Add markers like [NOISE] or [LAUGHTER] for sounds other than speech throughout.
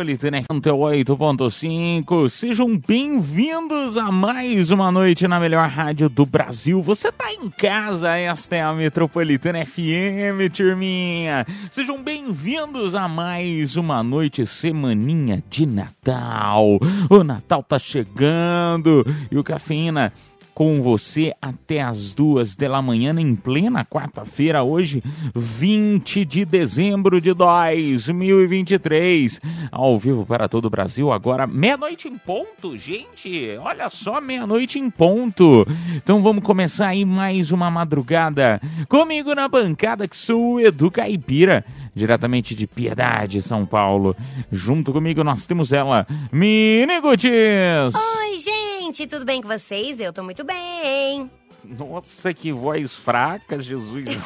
Metropolitana 8.5 Sejam bem-vindos a mais uma noite na melhor rádio do Brasil. Você tá em casa, esta é a Metropolitana FM, turminha. Sejam bem-vindos a mais uma noite semaninha de Natal. O Natal tá chegando e o Cafeína com você até as duas da manhã, em plena quarta-feira, hoje, 20 de dezembro de 2023. Ao vivo para todo o Brasil, agora meia-noite em ponto, gente. Olha só, meia-noite em ponto. Então vamos começar aí mais uma madrugada. Comigo na bancada, que sou o Edu Caipira, diretamente de Piedade, São Paulo. Junto comigo nós temos ela, Mini Gutis. Oi, gente, tudo bem com vocês? Eu tô muito bem. Nossa, que voz fraca, Jesus. [LAUGHS]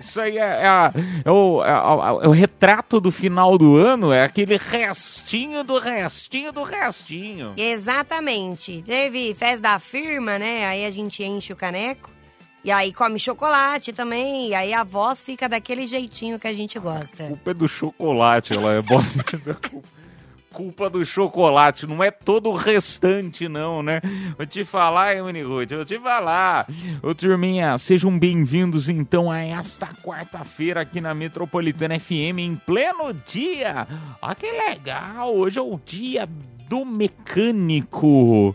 Isso aí é, é é o, é é o retrato do final do ano, é aquele restinho do restinho do restinho. Exatamente. Teve festa da firma, né? Aí a gente enche o caneco. E aí come chocolate também. E aí a voz fica daquele jeitinho que a gente gosta. Culpa é do chocolate, ela é boa. [LAUGHS] Culpa do chocolate, não é todo o restante, não, né? Vou te falar, hein, Minigood, vou te falar. Ô, turminha, sejam bem-vindos, então, a esta quarta-feira aqui na Metropolitana FM, em pleno dia. Ó, que legal, hoje é o dia do mecânico.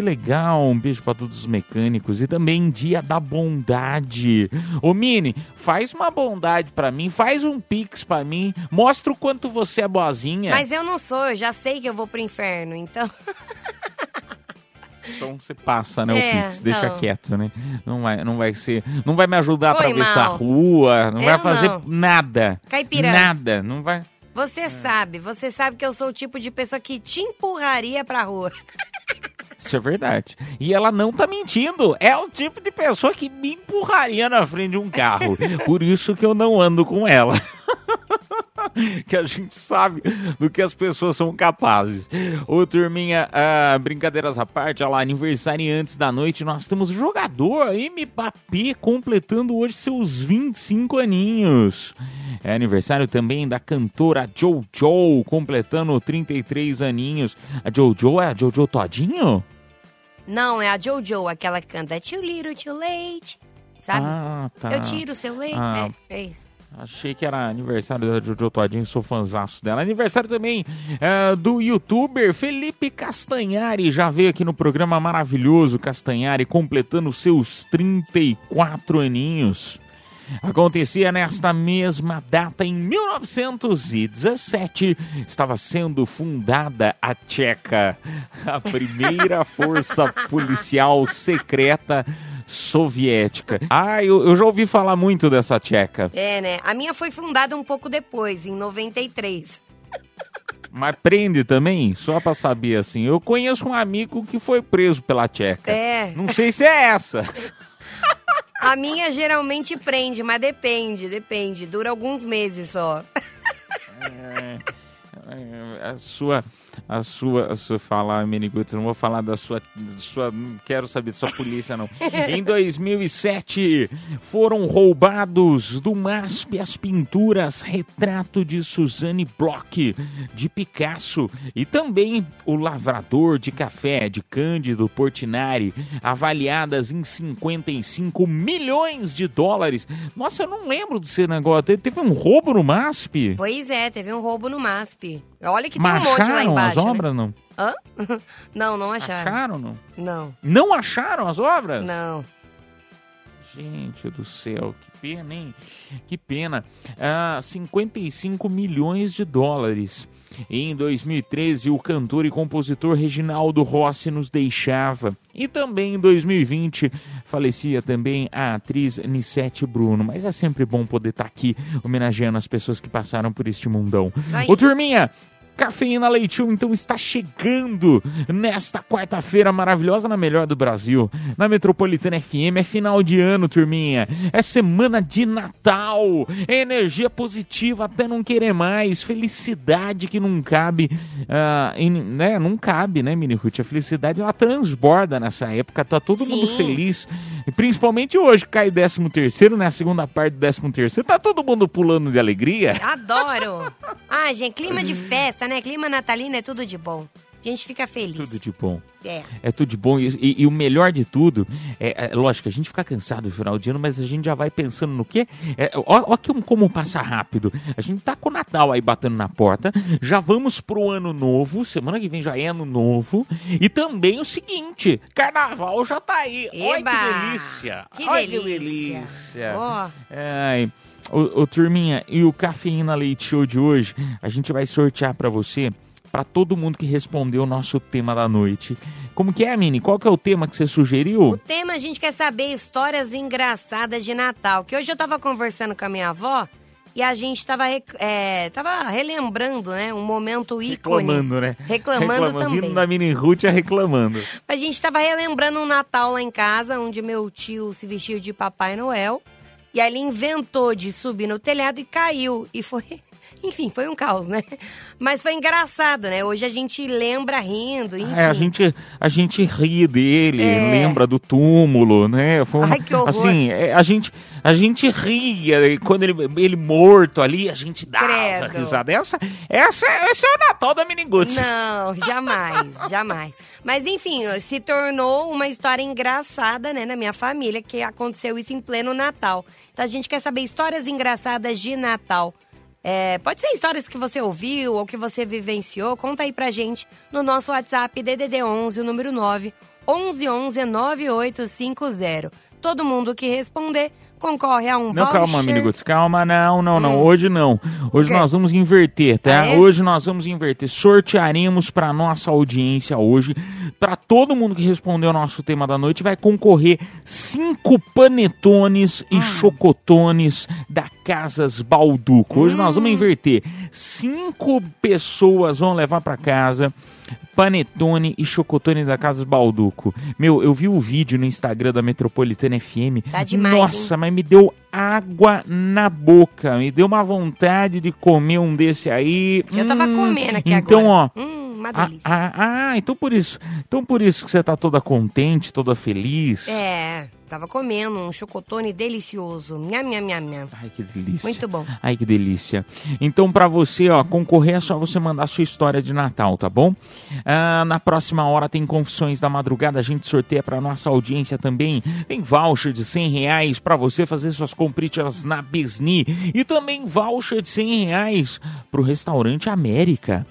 Que legal, um beijo pra todos os mecânicos e também dia da bondade. Ô Mini, faz uma bondade pra mim, faz um pix pra mim, mostra o quanto você é boazinha. Mas eu não sou, eu já sei que eu vou pro inferno, então. Então você passa, né, É, o pix, deixa não. quieto, né? Não vai, não vai ser, não vai me ajudar a atravessar a rua, não Eu vai fazer não. nada. Caipira. Nada, não vai. Você sabe, você sabe que eu sou o tipo de pessoa que te empurraria pra rua. [LAUGHS] Isso é verdade. E ela não tá mentindo. É o tipo de pessoa que me empurraria na frente de um carro. Por isso que eu não ando com ela. [LAUGHS] [LAUGHS] que a gente sabe do que as pessoas são capazes. Ô, turminha, ah, brincadeiras à parte, olha lá, aniversariantes da noite, nós temos jogador Mbappé completando hoje seus 25 aninhos. É aniversário também da cantora Jojo, completando 33 aninhos. A Jojo é a Jojo Todinho? Não, é a Jojo, aquela que canta Too Little, Too Late. Sabe? Ah, tá. Eu tiro o seu leite. Ah. É, é isso. Achei que era aniversário da Jojo Todinho, sou fãzaço dela. Aniversário também eh, do youtuber Felipe Castanhari, já veio aqui no programa maravilhoso Castanhari, completando seus 34 aninhos. Acontecia nesta mesma data, em 1917, estava sendo fundada a Tcheca, a primeira força policial secreta soviética. Ah, eu, eu já ouvi falar muito dessa Tcheca. É, né? A minha foi fundada um pouco depois, em 93. [LAUGHS] Mas prende também? Só pra saber assim. Eu conheço um amigo que foi preso pela Tcheca. É. Não sei se é essa. [LAUGHS] A minha geralmente prende, mas depende, depende. Dura alguns meses só. É, a sua. A sua. A sua falar, Meniguts, não vou falar da sua, da sua. Não quero saber da sua polícia, não. [LAUGHS] em 2007, foram roubados do MASP as pinturas Retrato de Suzanne Bloch, de Picasso, e também o Lavrador de Café, de Cândido Portinari, avaliadas em 55 milhões de dólares. Nossa, eu não lembro desse negócio. Teve um roubo no MASP? Pois é, teve um roubo no MASP. Olha que tem um Mas monte lá embaixo. as né? obras, não? Hã? [LAUGHS] Não, não acharam. Acharam, não? Não, Não acharam as obras? não. Gente do céu, que pena, hein? Que pena. Ah, 55 milhões de dólares. Em 2013, o cantor e compositor Reginaldo Rossi nos deixava. E também em 2020, falecia também a atriz Nissete Bruno. Mas é sempre bom poder estar aqui homenageando as pessoas que passaram por este mundão. Ô, turminha, Cafeína Leite Show, então está chegando nesta quarta-feira maravilhosa na melhor do Brasil, na Metropolitana FM. É final de ano, turminha. É semana de Natal. É energia positiva até não querer mais. Felicidade que não cabe, ah, em- né? Não cabe, né, Mini Ruth? A felicidade ela transborda nessa época. Tá todo mundo Sim. feliz. E principalmente hoje, cai o 13 terceiro, né? A segunda parte do 13 terceiro. Tá todo mundo pulando de alegria. Adoro. Ah, gente, clima de festa, né? Clima natalino é tudo de bom. A gente fica feliz. Tudo de bom. É. É tudo de bom. E, e- e o melhor de tudo, é, é, lógico, a gente fica cansado no final de ano, mas a gente já vai pensando no quê? É, ó, ó que- como passa rápido. A gente tá com o Natal aí batendo na porta, já vamos pro ano novo, semana que vem já é ano novo. E também o seguinte, carnaval já tá aí. Olha Eba! que delícia. Que Olha que delícia. delícia. Ó. Ai, ô, ô, turminha, e o Cafeína Leite Show de hoje, a gente vai sortear pra você, pra todo mundo que respondeu o nosso tema da noite. Como que é, Mini? Qual que é o tema que você O sugeriu? tema a gente quer saber histórias engraçadas de Natal. Que hoje eu tava conversando com a minha avó e a gente tava, rec- é, tava relembrando, né? Um momento ícone. Reclamando, né? Reclamando também. Rindo da Mini Ruth é reclamando. [LAUGHS] A gente tava relembrando um Natal lá em casa, onde meu tio se vestiu de Papai Noel. E aí ele inventou de subir no telhado e caiu. E foi. Enfim, foi um caos, né? [LAUGHS] Mas foi engraçado, né? Hoje a gente lembra rindo, enfim. É, a gente, a gente ri dele, É. lembra do túmulo, né? Foi uma- Ai, que horror. Assim, é, a gente, a gente ria e quando ele, ele morto ali, a gente dava Credo. risada. Essa, essa, esse é o Natal da Mini Guts. Não, jamais, [LAUGHS] jamais. Mas enfim, se tornou uma história engraçada, né, na minha família, que aconteceu isso em pleno Natal. Então a gente quer saber histórias engraçadas de Natal. É, pode ser histórias que você ouviu ou que você vivenciou. Conta aí pra gente no nosso WhatsApp DDD 11, o número 9 1111 9850. Todo mundo que responder concorre a um Não, voucher. calma, Miniguts, calma, não, não, não, Hum. hoje não. Hoje nós vamos inverter, tá? Ah, é? Hoje nós vamos inverter. Sortearemos para nossa audiência hoje, para todo mundo que respondeu o nosso tema da noite, vai concorrer cinco panetones Ah. e chocotones da Casas Balduco. Hoje nós Hum. vamos inverter. Cinco pessoas vão levar para casa panetone e chocotone da Casas Balduco. Meu, eu vi o vídeo no Instagram da Metropolitana FM. Tá demais, Nossa, mas me deu água na boca. Me deu uma vontade de comer um desse aí. Eu tava Hum, comendo aqui então, agora. ó. Hum, uma Ah, delícia. ah, ah, então por isso. Então por isso que você tá toda contente, toda feliz. É, tava comendo um chocotone delicioso. Nham, nham, nham, nham. Ai, que delícia. Muito bom. Ai, que delícia. Então, pra você, ó, concorrer é só você mandar sua história de Natal, tá bom? Ah, na próxima hora tem Confissões da Madrugada, a gente sorteia pra nossa audiência também. Tem voucher de 100 reais pra você fazer suas compritas na Besni. E também voucher de 100 reais pro restaurante América.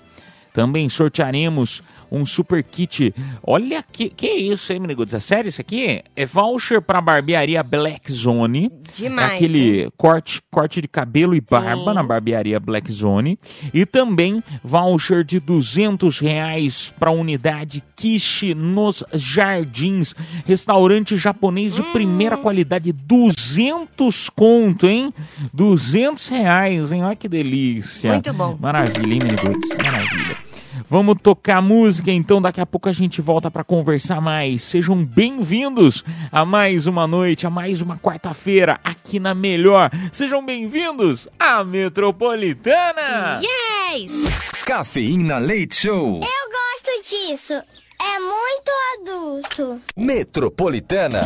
Também sortearemos um super kit. Olha que, que isso, hein, Menigudes? É sério isso aqui? É voucher pra barbearia Black Zone. Demais, É aquele corte, corte de cabelo e barba Sim. na barbearia Black Zone. E também voucher de 200 reais para unidade Kishi nos Jardins. Restaurante japonês de primeira Hum. qualidade. 200 conto, hein? 200 reais, hein? Olha que delícia. Muito bom. Maravilha, hein, Meniguts? Maravilha. Vamos tocar música, então daqui a pouco a gente volta para conversar mais. Sejam bem-vindos a mais uma noite, a mais uma quarta-feira aqui na Melhor. Sejam bem-vindos à Metropolitana. Yes! Cafeína Leite Show. Eu gosto disso. É muito adulto. Metropolitana.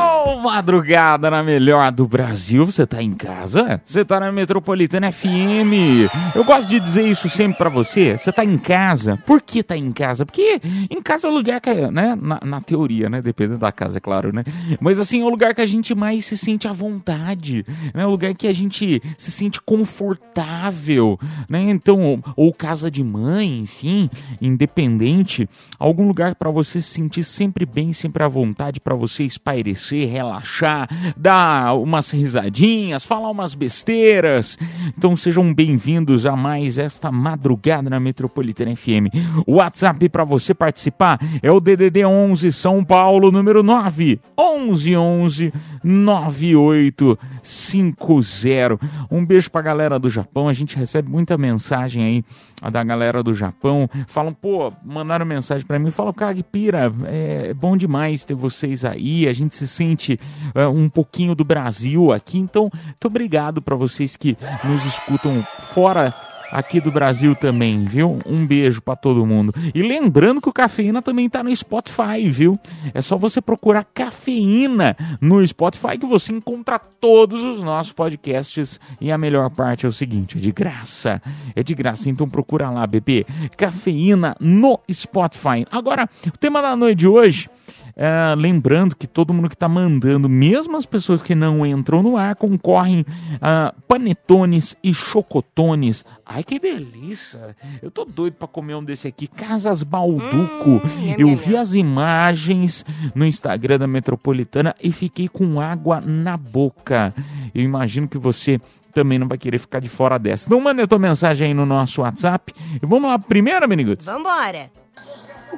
Oh, madrugada na melhor do Brasil. Você tá em casa? Você tá na Metropolitana FM. Eu gosto de dizer isso sempre pra você. Você tá em casa. Por que tá em casa? Porque em casa é o lugar que, né? Na, na teoria, né? Dependendo da casa, é claro, né? Mas assim, é o lugar que a gente mais se sente à vontade. É o lugar que a gente se sente confortável, né? Então, ou casa de mãe, enfim, independente, algum lugar pra você se sentir sempre bem, sempre à vontade, pra você espairecer, relaxar, dar umas risadinhas, falar umas besteiras. Então sejam bem-vindos a mais esta madrugada na Metropolitana FM. O WhatsApp para você participar é o DDD 11 São Paulo número 9 11 11 9850. Um beijo pra galera do Japão. A gente recebe muita mensagem aí da galera do Japão. Falam, pô, mandaram mensagem para mim. Falam, Kagpira, é bom demais ter vocês aí. A gente se sente é, um pouquinho do Brasil aqui. Então, muito obrigado para vocês que nos escutam fora aqui do Brasil também, viu? Um beijo para todo mundo. E lembrando que o Cafeína também tá no Spotify, viu? É só você procurar Cafeína no Spotify que você encontra todos os nossos podcasts. E a melhor parte é o seguinte, é de graça. É de graça, então procura lá, bebê. Cafeína no Spotify. Agora, o tema da noite de hoje é, lembrando que todo mundo que está mandando, mesmo as pessoas que não entram no ar, concorrem a panetones e chocotones. Ai, que delícia! Eu tô doido para comer um desse aqui, Casas Balduco. Hum, Eu nham, vi as imagens no Instagram da Metropolitana e fiquei com água na boca. Eu imagino que você também não vai querer ficar de fora dessa. Então manda a tua mensagem aí no nosso WhatsApp. E vamos lá, primeiro, Miniguts. Vambora.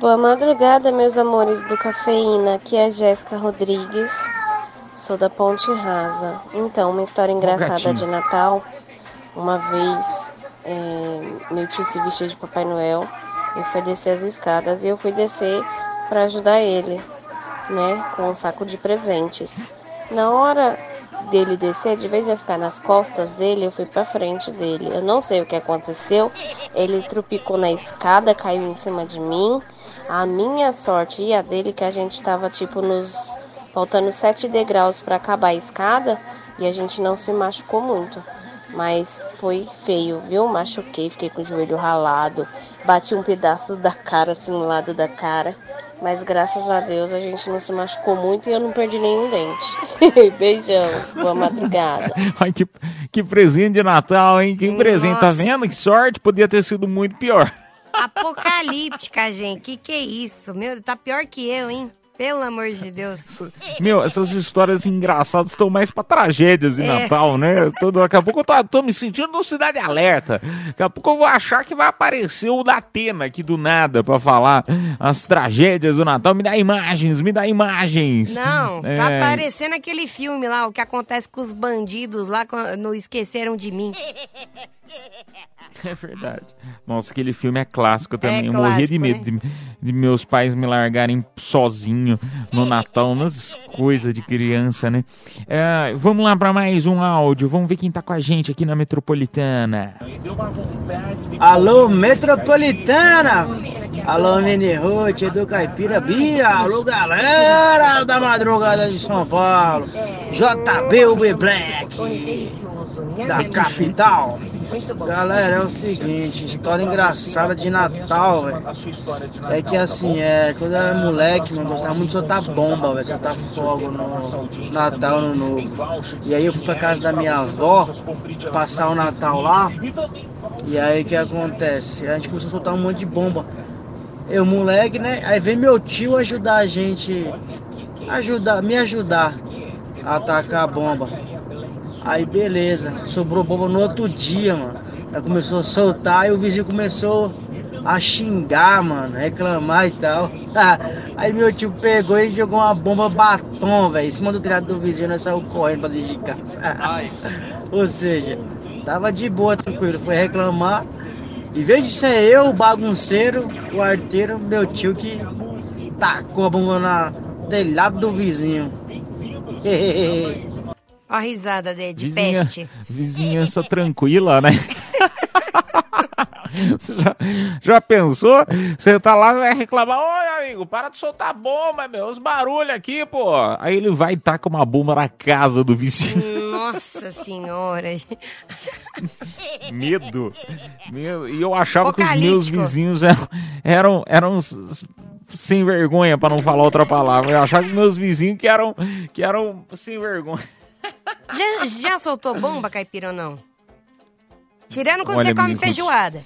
Boa madrugada, meus amores do Cafeína. Aqui é a Jéssica Rodrigues. Sou da Ponte Rasa. Então, uma história engraçada de Natal. Uma vez, é, meu tio se vestiu de Papai Noel e foi descer as escadas. E eu fui descer para ajudar ele, né? Com um saco de presentes. Na hora dele descer, de vez de eu ficar nas costas dele, eu fui pra frente dele. Eu não sei o que aconteceu. Ele trupicou na escada, caiu em cima de mim. A minha sorte e a dele que a gente tava tipo nos faltando sete degraus para acabar a escada e a gente não se machucou muito. Mas foi feio, viu? Machuquei, fiquei com o joelho ralado, bati um pedaço da cara assim no lado da cara. Mas graças a Deus a gente não se machucou muito e eu não perdi nenhum dente. [LAUGHS] Beijão, boa madrugada. [LAUGHS] Ai, que, que presente de Natal, hein? Que presente, tá Nossa. vendo? Que sorte, podia ter sido muito pior. Apocalíptica, gente. Que que é isso? Meu, tá pior que eu, hein? Pelo amor de Deus. Meu, essas histórias engraçadas estão mais pra tragédias de É. Natal, né? Tô- daqui a pouco eu tô, tô me sentindo no Cidade Alerta. Daqui a pouco eu vou achar que vai aparecer o da Atena aqui do nada pra falar as tragédias do Natal. Me dá imagens, me dá imagens. Não, É, tá parecendo aquele filme lá, o que acontece com os bandidos lá não esqueceram de mim. É verdade. Nossa, aquele filme é clássico também. eu clássico, morria de medo né? de, de meus pais me largarem sozinho no Natal, umas coisas de criança, né? É, vamos lá para mais um áudio. Vamos ver quem tá com a gente aqui na Metropolitana. Alô, Metropolitana! Alô, Mini Ruth, do Caipira Bia! Alô, galera da madrugada de São Paulo! JB UB Black, da capital! Galera, é o seguinte, história engraçada de Natal, velho. É que assim, é, quando eu era moleque, mano, gostava muito de soltar bomba, velho, soltar fogo no Natal, no Novo. E aí eu fui pra casa da minha avó, passar o Natal lá, e aí o que acontece? A gente começou a soltar um monte de bomba. Eu, moleque, né? Aí vem meu tio ajudar a gente. Ajudar, me ajudar a atacar a bomba. Aí beleza, sobrou bomba no outro dia, mano. Aí começou a soltar e o vizinho começou a xingar, mano, reclamar e tal. [LAUGHS] Aí meu tio pegou e jogou uma bomba batom, velho, em cima do telhado do vizinho, nós saiu correndo pra dentro de casa. [LAUGHS] Ou seja, tava de boa, tranquilo, foi reclamar. Em vez de ser eu, o bagunceiro, o arteiro, meu tio que tacou a bomba na telhado do vizinho. [LAUGHS] Ó a risada de, de Vizinha, peste. vizinhança tranquila, né? [LAUGHS] Você já, já pensou? Você tá lá, vai reclamar, ô amigo, para de soltar bomba, meu, os barulhos aqui, pô. Aí ele vai e taca uma bomba na casa do vizinho. Nossa senhora. [LAUGHS] Medo. Medo. E eu achava que os meus vizinhos eram, eram, eram sem vergonha, pra não falar outra palavra. Eu achava que meus vizinhos que eram, que eram sem vergonha. Já, já soltou bomba, caipira, ou não? Tirando quando Olha, você come feijoada.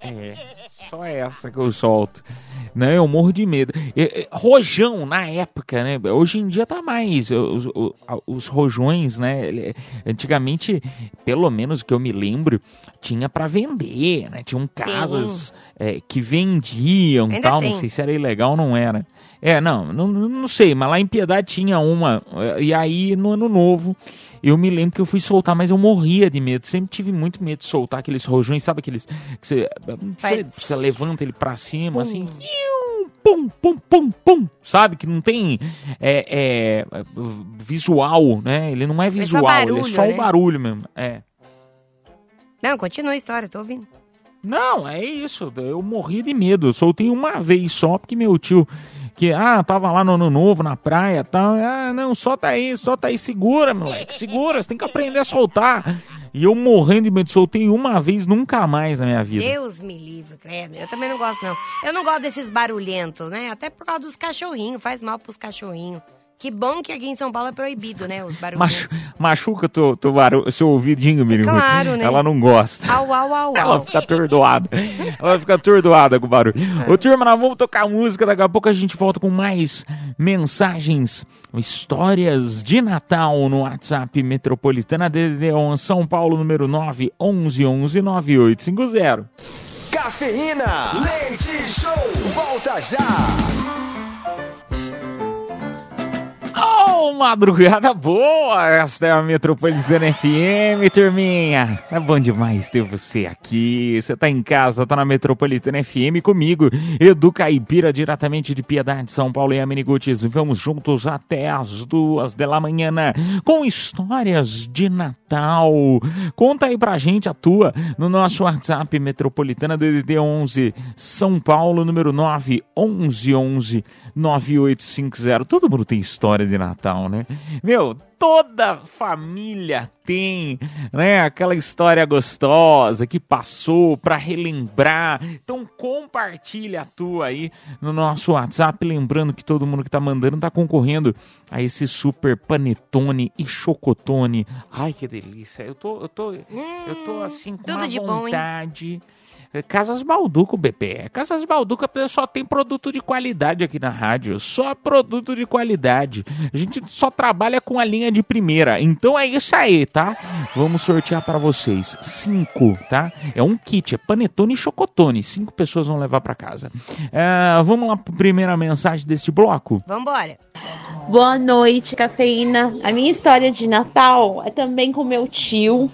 É, só essa que eu solto. Não, eu morro de medo. Rojão, na época, né? Hoje em dia tá mais. Os, os- os rojões, né? Antigamente, pelo menos que eu me lembro, tinha pra vender, né? Tinham casas é, que vendiam Ainda tal. tem. Não sei se era ilegal ou não era. É, não, não, não sei, mas lá em Piedade tinha uma. eh, E aí, no ano novo, eu me lembro que eu fui soltar, mas eu morria de medo. Sempre tive muito medo de soltar aqueles rojões, sabe aqueles que você, Faz- você, levanta ele pra cima, assim. iu, Pum, pum, pum, pum, sabe? Que não tem é, é, visual, né? Ele não é só visual, ele é barulho, só né? o barulho mesmo. É. Não, continua a história, tô ouvindo. Não, é isso. Eu morri de medo. Eu soltei uma vez só, porque meu tio, que, ah, tava lá no ano novo, na praia e tal. Ah, não, solta aí, solta aí, segura, moleque, segura, você tem que aprender a soltar. E eu morrendo de medo, soltei uma vez, nunca mais na minha vida. Deus me livre, credo. Eu também não gosto, não. Eu não gosto desses barulhentos, né? Até por causa dos cachorrinhos, faz mal pros cachorrinhos. Que bom que aqui em São Paulo é proibido, né? Os barulhentos. Machu- machuca teu, teu barulho, seu ouvidinho, menino. Claro, né? Ela não gosta. Au, au, au, Ela au. fica atordoada. Ela fica atordoada com o barulho. Ô, turma, nós vamos tocar música. Daqui a pouco a gente volta com mais mensagens, histórias de Natal no WhatsApp Metropolitana DDD 1 São Paulo, número 9 11 11 9850. Cafeína. Leite Show. Volta já. Madrugada boa! Esta é a Metropolitana FM, turminha. É bom demais ter você aqui. Você tá em casa, tá na Metropolitana FM comigo, Edu Caipira, diretamente de Piedade, São Paulo e Amenigutis. Vamos juntos até as duas da manhã com histórias de Natal. Conta aí pra gente a tua no nosso WhatsApp Metropolitana DDD 11 São Paulo, número 9 11 11 9850. Todo mundo tem história de Natal, né? Meu, toda família tem, né? Aquela história gostosa que passou pra relembrar. Então compartilha a tua aí no nosso WhatsApp, lembrando que todo mundo que tá mandando tá concorrendo a esse super panetone e chocotone. Ai, que delícia. Eu tô eu tô eu tô assim com tudo uma bom, vontade. É, Casas Balduco, bebê. Casas Balduco só tem produto de qualidade aqui na rádio. Só produto de qualidade. A gente só trabalha com a linha de primeira. Então é isso aí, tá? Vamos sortear para vocês. Cinco, tá? É um kit, é panetone e chocotone. Cinco pessoas vão levar para casa. É, vamos lá para primeira mensagem deste bloco? Vambora. Boa noite, cafeína. A minha história de Natal é também com meu tio.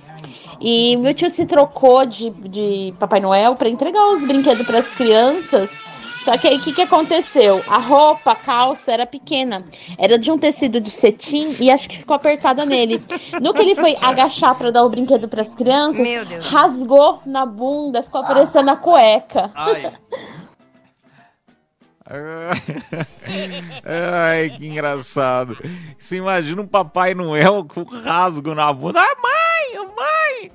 E meu tio se trocou de, de Papai Noel para entregar os brinquedos para as crianças. Só que aí o que, que aconteceu? A roupa, a calça era pequena. Era de um tecido de cetim e acho que ficou apertada nele. No que ele foi agachar para dar o brinquedo para as crianças, rasgou na bunda, ficou aparecendo a cueca. Ai, [LAUGHS] que engraçado. Você imagina um Papai Noel com rasgo na bunda. Ah, mãe, mãe!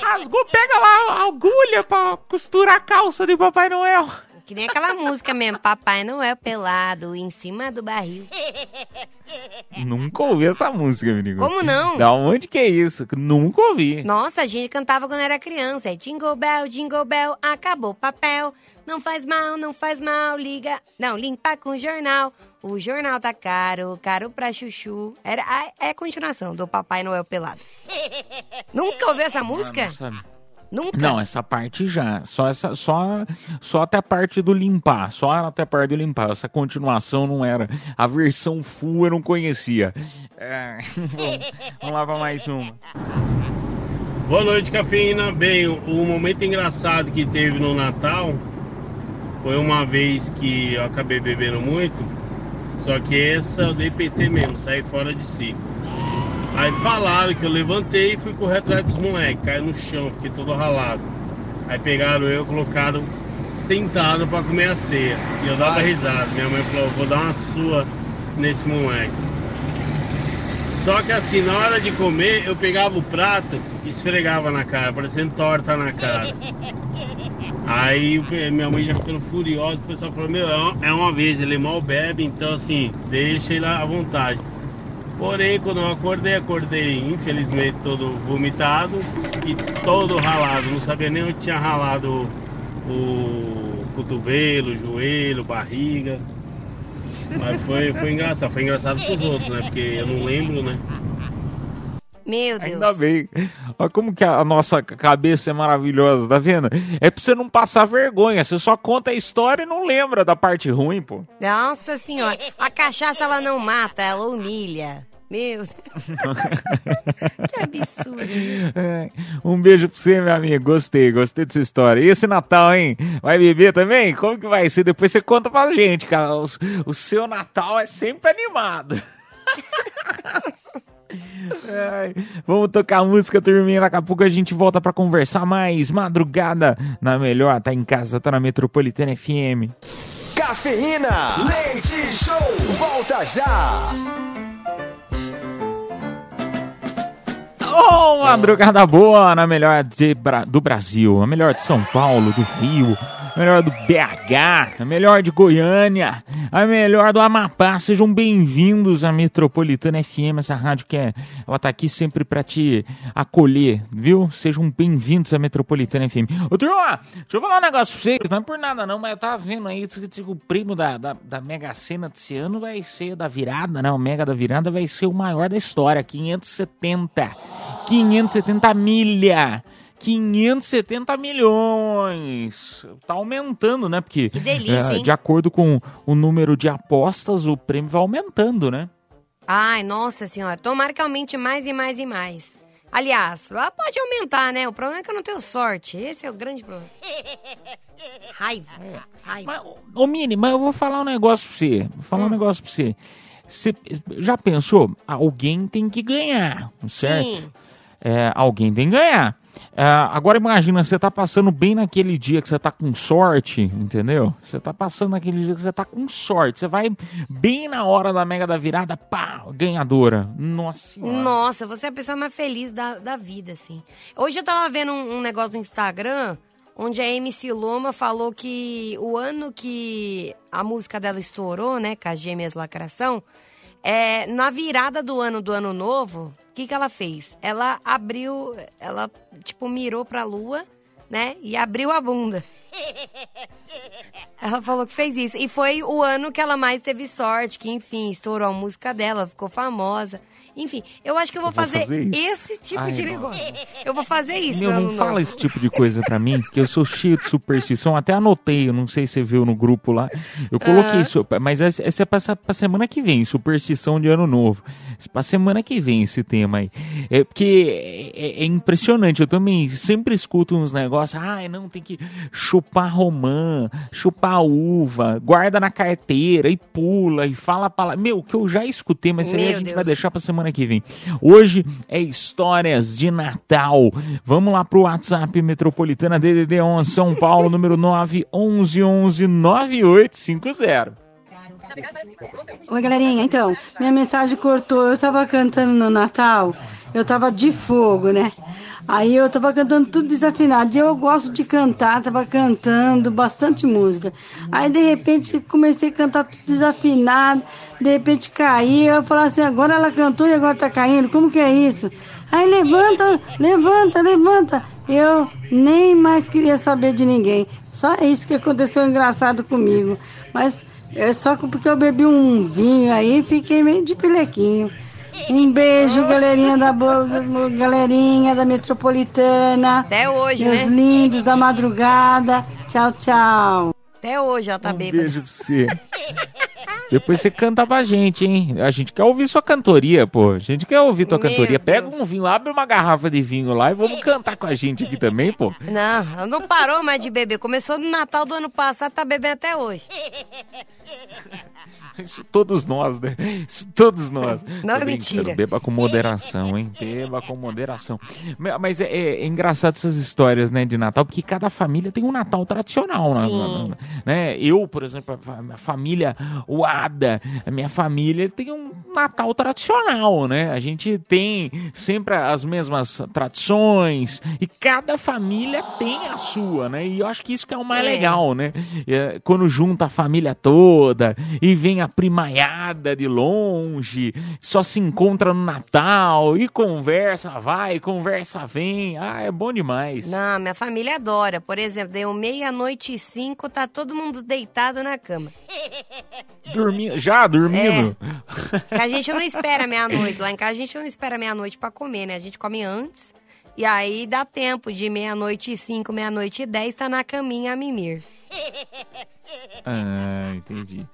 Rasgou, pega lá a agulha pra costurar a calça de Papai Noel. Que nem aquela música mesmo, Papai Noel pelado em cima do barril. Nunca ouvi essa música, menino. Como não? Da onde que é isso? Nunca ouvi. Nossa, a gente cantava quando era criança. É Jingle Bell, Jingle Bell, acabou o papel. Não faz mal, não faz mal, liga. Não, limpa com jornal. O jornal tá caro, caro pra chuchu. Era, ah, é a continuação do Papai Noel pelado. Nunca ouviu essa música? Não, sabe? Nunca? Não, essa parte já. Só, essa, só, só até a parte do limpar. Só até a parte do limpar. Essa continuação não era. A versão full eu não conhecia. É, [LAUGHS] vamos, vamos lá pra mais uma. Boa noite, cafeína. Bem, o, o momento engraçado que teve no Natal foi uma vez que eu acabei bebendo muito. Só que essa eu dei PT mesmo, saí fora de si. Aí falaram que eu levantei e fui correr atrás dos moleques. Caí no chão, fiquei todo ralado. Aí pegaram eu, colocaram sentado pra comer a ceia. E eu dava risada. Minha mãe falou, vou dar uma sua nesse moleque. Só que assim, na hora de comer, eu pegava o prato e esfregava na cara, parecendo torta na cara. [LAUGHS] Aí minha mãe já ficando furiosa, o pessoal falou, meu, é é uma vez, ele mal bebe, então assim, deixa ele à vontade. Porém, quando eu acordei, acordei infelizmente todo vomitado e todo ralado. Não sabia nem onde tinha ralado o cotovelo, o joelho, barriga. Mas foi, foi engraçado. Foi engraçado pros outros, né? Porque eu não lembro, né? Meu Deus. Ainda bem. Olha como que a nossa cabeça é maravilhosa, tá vendo? É pra você não passar vergonha. Você só conta a história e não lembra da parte ruim, pô. Nossa senhora, a cachaça ela não mata, ela humilha. Meu Deus. [LAUGHS] que absurdo. É, Um beijo pra você, meu amigo. Gostei, gostei dessa história. E esse Natal, hein? Vai beber também? Como que vai ser? Depois você conta pra gente, cara. O, o seu Natal é sempre animado. [LAUGHS] Ai, vamos tocar música, turminha. Daqui a pouco a gente volta pra conversar mais. Madrugada na melhor, tá em casa, tá na Metropolitana FM. Cafeína, leite show, volta já. Oh, madrugada boa na melhor de Bra- do Brasil, a melhor de São Paulo, do Rio, a melhor do BH, a melhor de Goiânia, a melhor do Amapá. Sejam bem-vindos à Metropolitana FM, essa rádio que é, ela tá aqui sempre pra te acolher, viu? Sejam bem-vindos à Metropolitana FM. Ô, turma, deixa eu falar um negócio pra vocês, não é por nada não, mas eu tava vendo aí que o prêmio da, da, da Mega Sena desse ano vai ser da virada, né? O Mega da virada vai ser o maior da história, 570. 570 milha. 570 milhões. Tá aumentando, né? Porque Que delícia, é, hein? de acordo com o número de apostas, o prêmio vai aumentando, né? Ai, nossa senhora, tomara que aumente mais e mais e mais. Aliás, pode aumentar, né? O problema é que eu não tenho sorte. Esse é o grande problema. [LAUGHS] Raiva. Raiva. Ô, Mini, mas eu vou falar um negócio pra você. Vou falar um Hum. negócio pra você. Você já pensou? Alguém tem que ganhar, certo? Sim. É, alguém tem que ganhar. É, agora imagina, você tá passando bem naquele dia que você tá com sorte, entendeu? Você tá passando naquele dia que você tá com sorte. Você vai bem na hora da mega da virada, pá, ganhadora. Nossa senhora. Nossa, você é a pessoa mais feliz da, da vida, assim. Hoje eu tava vendo um, um negócio no Instagram onde a MC Loma falou que o ano que a música dela estourou, né, com as gêmeas lacração, é, na virada do ano do ano novo, o que, que ela fez? Ela abriu, ela, tipo, mirou pra lua, né, e abriu a bunda. [LAUGHS] Ela falou que fez isso. E foi o ano que ela mais teve sorte, que, enfim, estourou a música dela, ficou famosa. Enfim, eu acho que eu vou, Eu vou fazer, fazer esse tipo Ai, de não. negócio. Eu vou fazer isso Meu, não ano fala esse tipo de coisa pra mim, que eu sou cheio de superstição. Até anotei, eu não sei se você viu no grupo lá. Eu coloquei Aham. isso, mas essa é pra, pra semana que vem, superstição de ano novo. Pra semana que vem esse tema aí. É porque é, é impressionante, eu também sempre escuto uns negócios, ai não, tem que chupar romã, chupar uva, guarda na carteira e pula e fala palavra. Meu, que eu já escutei, mas isso aí a gente vai Deus. deixar pra semana que vem. Hoje é histórias de Natal. Vamos lá pro WhatsApp Metropolitana DDD 11 São Paulo, número 911 9850. Oi, galerinha. Então, minha mensagem cortou. Eu tava cantando no Natal, eu tava de fogo, né? Aí eu tava cantando tudo desafinado. Eu gosto de cantar, tava cantando bastante música. Aí de repente comecei a cantar tudo desafinado, de repente caí. Eu falei assim: agora ela cantou e agora tá caindo, como que é isso? Aí levanta, levanta, levanta. Eu nem mais queria saber de ninguém. Só isso que aconteceu engraçado comigo. Mas é só porque eu bebi um vinho aí e fiquei meio de pilequinho. Um beijo, galerinha da boa, galerinha da metropolitana. Até hoje, meus né? lindos da madrugada. Tchau, tchau. Até hoje ela tá Um bêbada. beijo pra você. [LAUGHS] Depois você canta pra gente, hein? A gente quer ouvir sua cantoria, pô. A gente quer ouvir tua Meu cantoria. Pega Deus. um vinho, abre uma garrafa de vinho lá e vamos cantar com a gente aqui também, pô. Não, não parou mais de beber. Começou no Natal do ano passado, tá bebendo até hoje. [LAUGHS] Isso todos nós, né? Isso todos nós. [LAUGHS] Não é mentira. Beba com moderação, hein? Beba com moderação. Ma- Mas é, é engraçado essas histórias, né, de Natal, porque cada família tem um Natal tradicional, né? Né? Eu, por exemplo, a família, o Ada, a minha família tem um Natal tradicional, né? A gente tem sempre as mesmas tradições e cada família tem a sua, né? E eu acho que isso que é o mais É. legal, né? É, Quando junta a família toda e vem a primaiada de longe, só se encontra no Natal e conversa, vai, conversa, vem. Ah, é bom demais. Não, minha família adora. Por exemplo, deu meia-noite e cinco, tá todo mundo deitado na cama. Dormindo, já dormindo? Que a gente não espera meia-noite. Lá em casa a gente não espera meia-noite pra comer, né? A gente come antes. E aí dá tempo de meia-noite e cinco, meia-noite e dez, tá na caminha a mimir. Ah, entendi.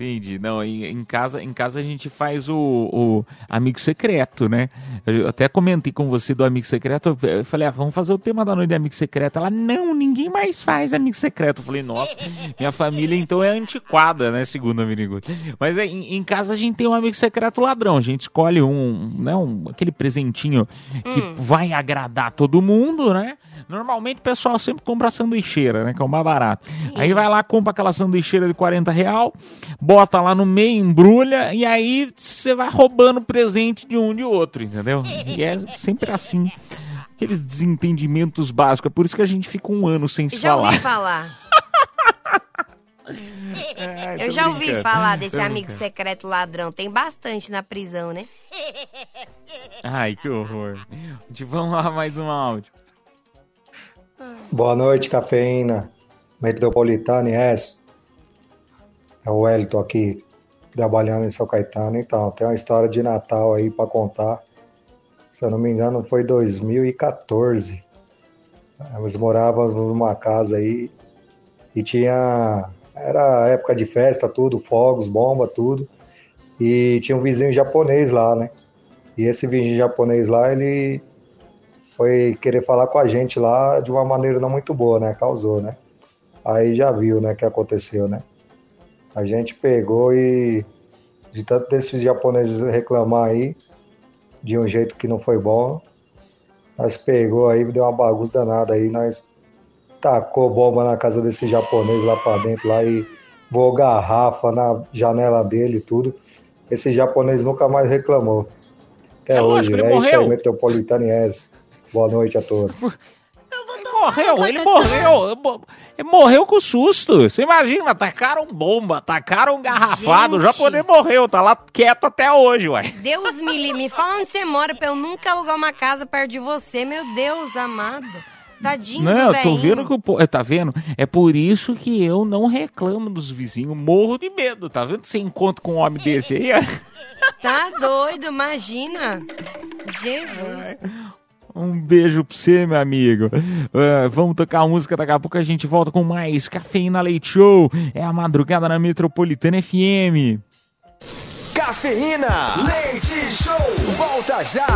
Entendi. Não, em, em casa, em casa a gente faz o, o amigo secreto, né? Eu até comentei com você do amigo secreto. Eu falei, ah, vamos fazer o tema da noite de amigo secreto. Ela, não, ninguém mais faz amigo secreto. Eu falei, nossa, minha família então é antiquada, né? Segundo a Miniguti. Mas é, em, em casa a gente tem um amigo secreto ladrão. A gente escolhe um, né? Um, aquele presentinho que Hum. vai agradar todo mundo, né? Normalmente o pessoal sempre compra a sanduicheira, né? Que é o mais barato. Aí vai lá, compra aquela sanduicheira de 40 real, bota lá no meio, embrulha, e aí você vai roubando presente de um de outro, entendeu? E é sempre assim. Aqueles desentendimentos básicos. É por isso que a gente fica um ano sem se Já falar. ouvi falar. Ai, [LAUGHS] Eu já ouvi brincando. falar desse Tô amigo brincando. secreto ladrão. Tem bastante na prisão, né? Ai, que horror. Vamos lá, mais um áudio. Boa noite, cafeína. Metropolitana. É o Wellington aqui, trabalhando em São Caetano. Então, tem uma história de Natal aí para contar. Se eu não me engano, foi 2014. Nós morávamos numa casa aí e tinha. Era época de festa, tudo, fogos, bomba, tudo. E tinha um vizinho japonês lá, né? E esse vizinho japonês lá, ele foi querer falar com a gente lá de uma maneira não muito boa, né? Causou, né? Aí já viu, né, que aconteceu, né? A gente pegou e de tanto desses japoneses reclamar aí de um jeito que não foi bom, nós pegou aí, deu uma bagunça danada aí, nós tacou bomba na casa desse japonês lá pra dentro lá e voou garrafa na janela dele e tudo. Esse japonês nunca mais reclamou. Até É hoje. lógico, ele É isso morreu. aí, Metropolitaniense. Boa noite a todos. Morreu, ele morreu. Ele morreu com susto. Você imagina, tacaram bomba, tacaram garrafado. O Gente. japonês morreu, tá lá quieto até hoje, uai. Deus me livre. Me fala onde você mora pra eu nunca alugar uma casa perto de você. Meu Deus amado. Tadinho Não, do eu tô vendo que o po- Tá vendo? É por isso que eu não reclamo dos vizinhos. Morro de medo, tá vendo? Você encontra com um homem desse aí, ó. Tá doido, imagina. Jesus. Um beijo pra você, meu amigo. Ah, vamos tocar a música, daqui a pouco a gente volta com mais Cafeína Leite Show. É a madrugada na Metropolitana FM. Cafeína, leite show, volta já.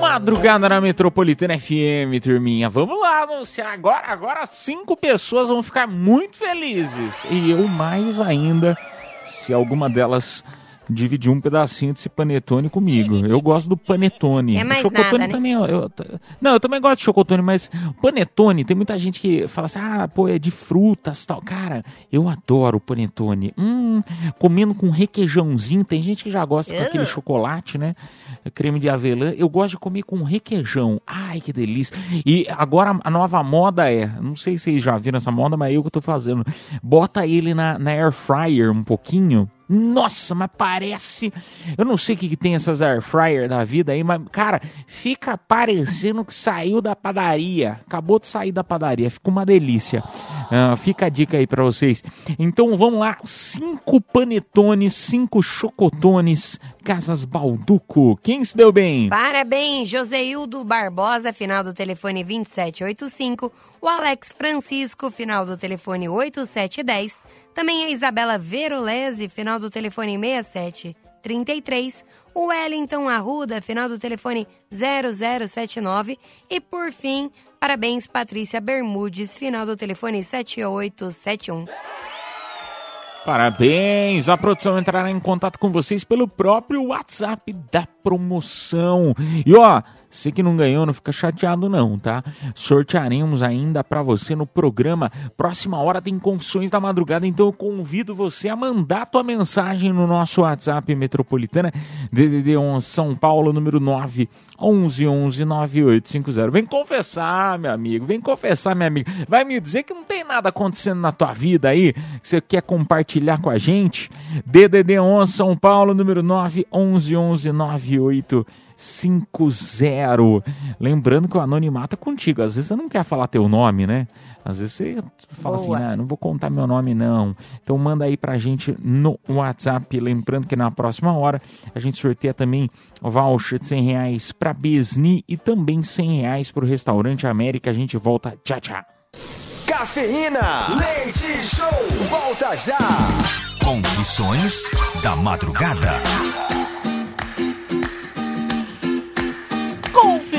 Madrugada na Metropolitana FM, turminha. Vamos lá anunciar. Agora, agora cinco pessoas vão ficar muito felizes. E eu mais ainda, se alguma delas dividir um pedacinho desse panetone comigo. Eu gosto do panetone. É mais chocotone nada, né? também, eu, eu- não, eu também gosto de chocotone, mas panetone, tem muita gente que fala assim, ah, pô, é de frutas tal. Cara, eu adoro panetone. Hum, comendo com requeijãozinho, tem gente que já gosta com aquele chocolate, né? Creme de avelã. Eu gosto de comer com requeijão. Ai, que delícia. E agora a nova moda é, não sei se vocês já viram essa moda, mas é eu que tô fazendo. Bota ele na, na air fryer um pouquinho. Nossa, mas parece. Eu não sei o que, que tem essas air fryer da vida aí, mas, cara, fica parecendo que saiu da padaria. Acabou de sair da padaria. Fica uma delícia. Ah, fica a dica aí pra vocês. Então vamos lá: cinco panetones, cinco chocotones, Casas Balduco. Quem se deu bem? Parabéns, Joseildo Barbosa, final do telefone 2785. O Alex Francisco, final do telefone 8710. Também a Isabela Verolese, final do telefone 33. O Wellington Arruda, final do telefone 0079. E por fim, parabéns Patrícia Bermudes, final do telefone 7871. Parabéns! A produção entrará em contato com vocês pelo próprio WhatsApp da promoção. E ó, você que não ganhou, não fica chateado não, tá? Sortearemos ainda pra você no programa. Próxima hora tem Confissões da Madrugada, então eu convido você a mandar tua mensagem no nosso WhatsApp Metropolitana DDD 11 São Paulo, número 9 11 11 9850. Vem confessar, meu amigo, vem confessar, minha amiga. Vai me dizer que não tem nada acontecendo na tua vida aí, que você quer compartilhar com a gente? DDD 11 São Paulo, número 9 11 11 9850. Lembrando que o anonimato é contigo. Às vezes você não quer falar teu nome, né? Às vezes você fala Boa. assim, ah, não vou contar meu nome não. Então manda aí pra gente no WhatsApp. Lembrando que na próxima hora a gente sorteia também o voucher de 100 reais pra Besni e também 100 reais pro Restaurante América. A gente volta. Tchau, tchau. Cafeína. Leite Show. Volta já. Confissões da Madrugada.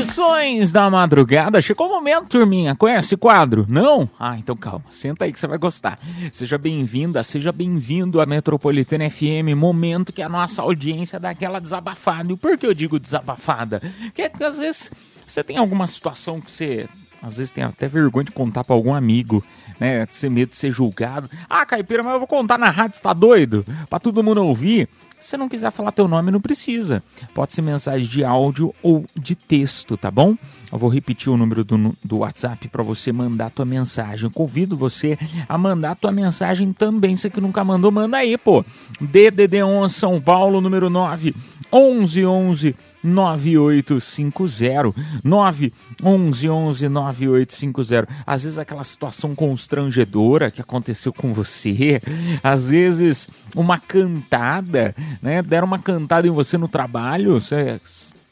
Confissões da madrugada. Chegou o momento, turminha. Conhece quadro? Não? Ah, então calma. Senta aí que você vai gostar. Seja bem-vinda, seja bem-vindo à Metropolitana FM. Momento que a nossa audiência dá aquela desabafada. E por que eu digo desabafada? Porque às vezes você tem alguma situação que você às vezes tem até vergonha de contar pra algum amigo, né? Ter medo de ser julgado. Ah, caipira, mas eu vou contar na rádio, você tá doido? Pra todo mundo ouvir. Se não quiser falar teu nome, não precisa. Pode ser mensagem de áudio ou de texto, tá bom? Eu vou repetir o número do, do WhatsApp para você mandar tua mensagem. Convido você a mandar tua mensagem também. Você que nunca mandou, manda aí, pô. DDD11 São Paulo, número 9 1111 9850 911 9850 Às vezes aquela situação constrangedora que aconteceu com você, às vezes uma cantada, né? Deram uma cantada em você no trabalho, você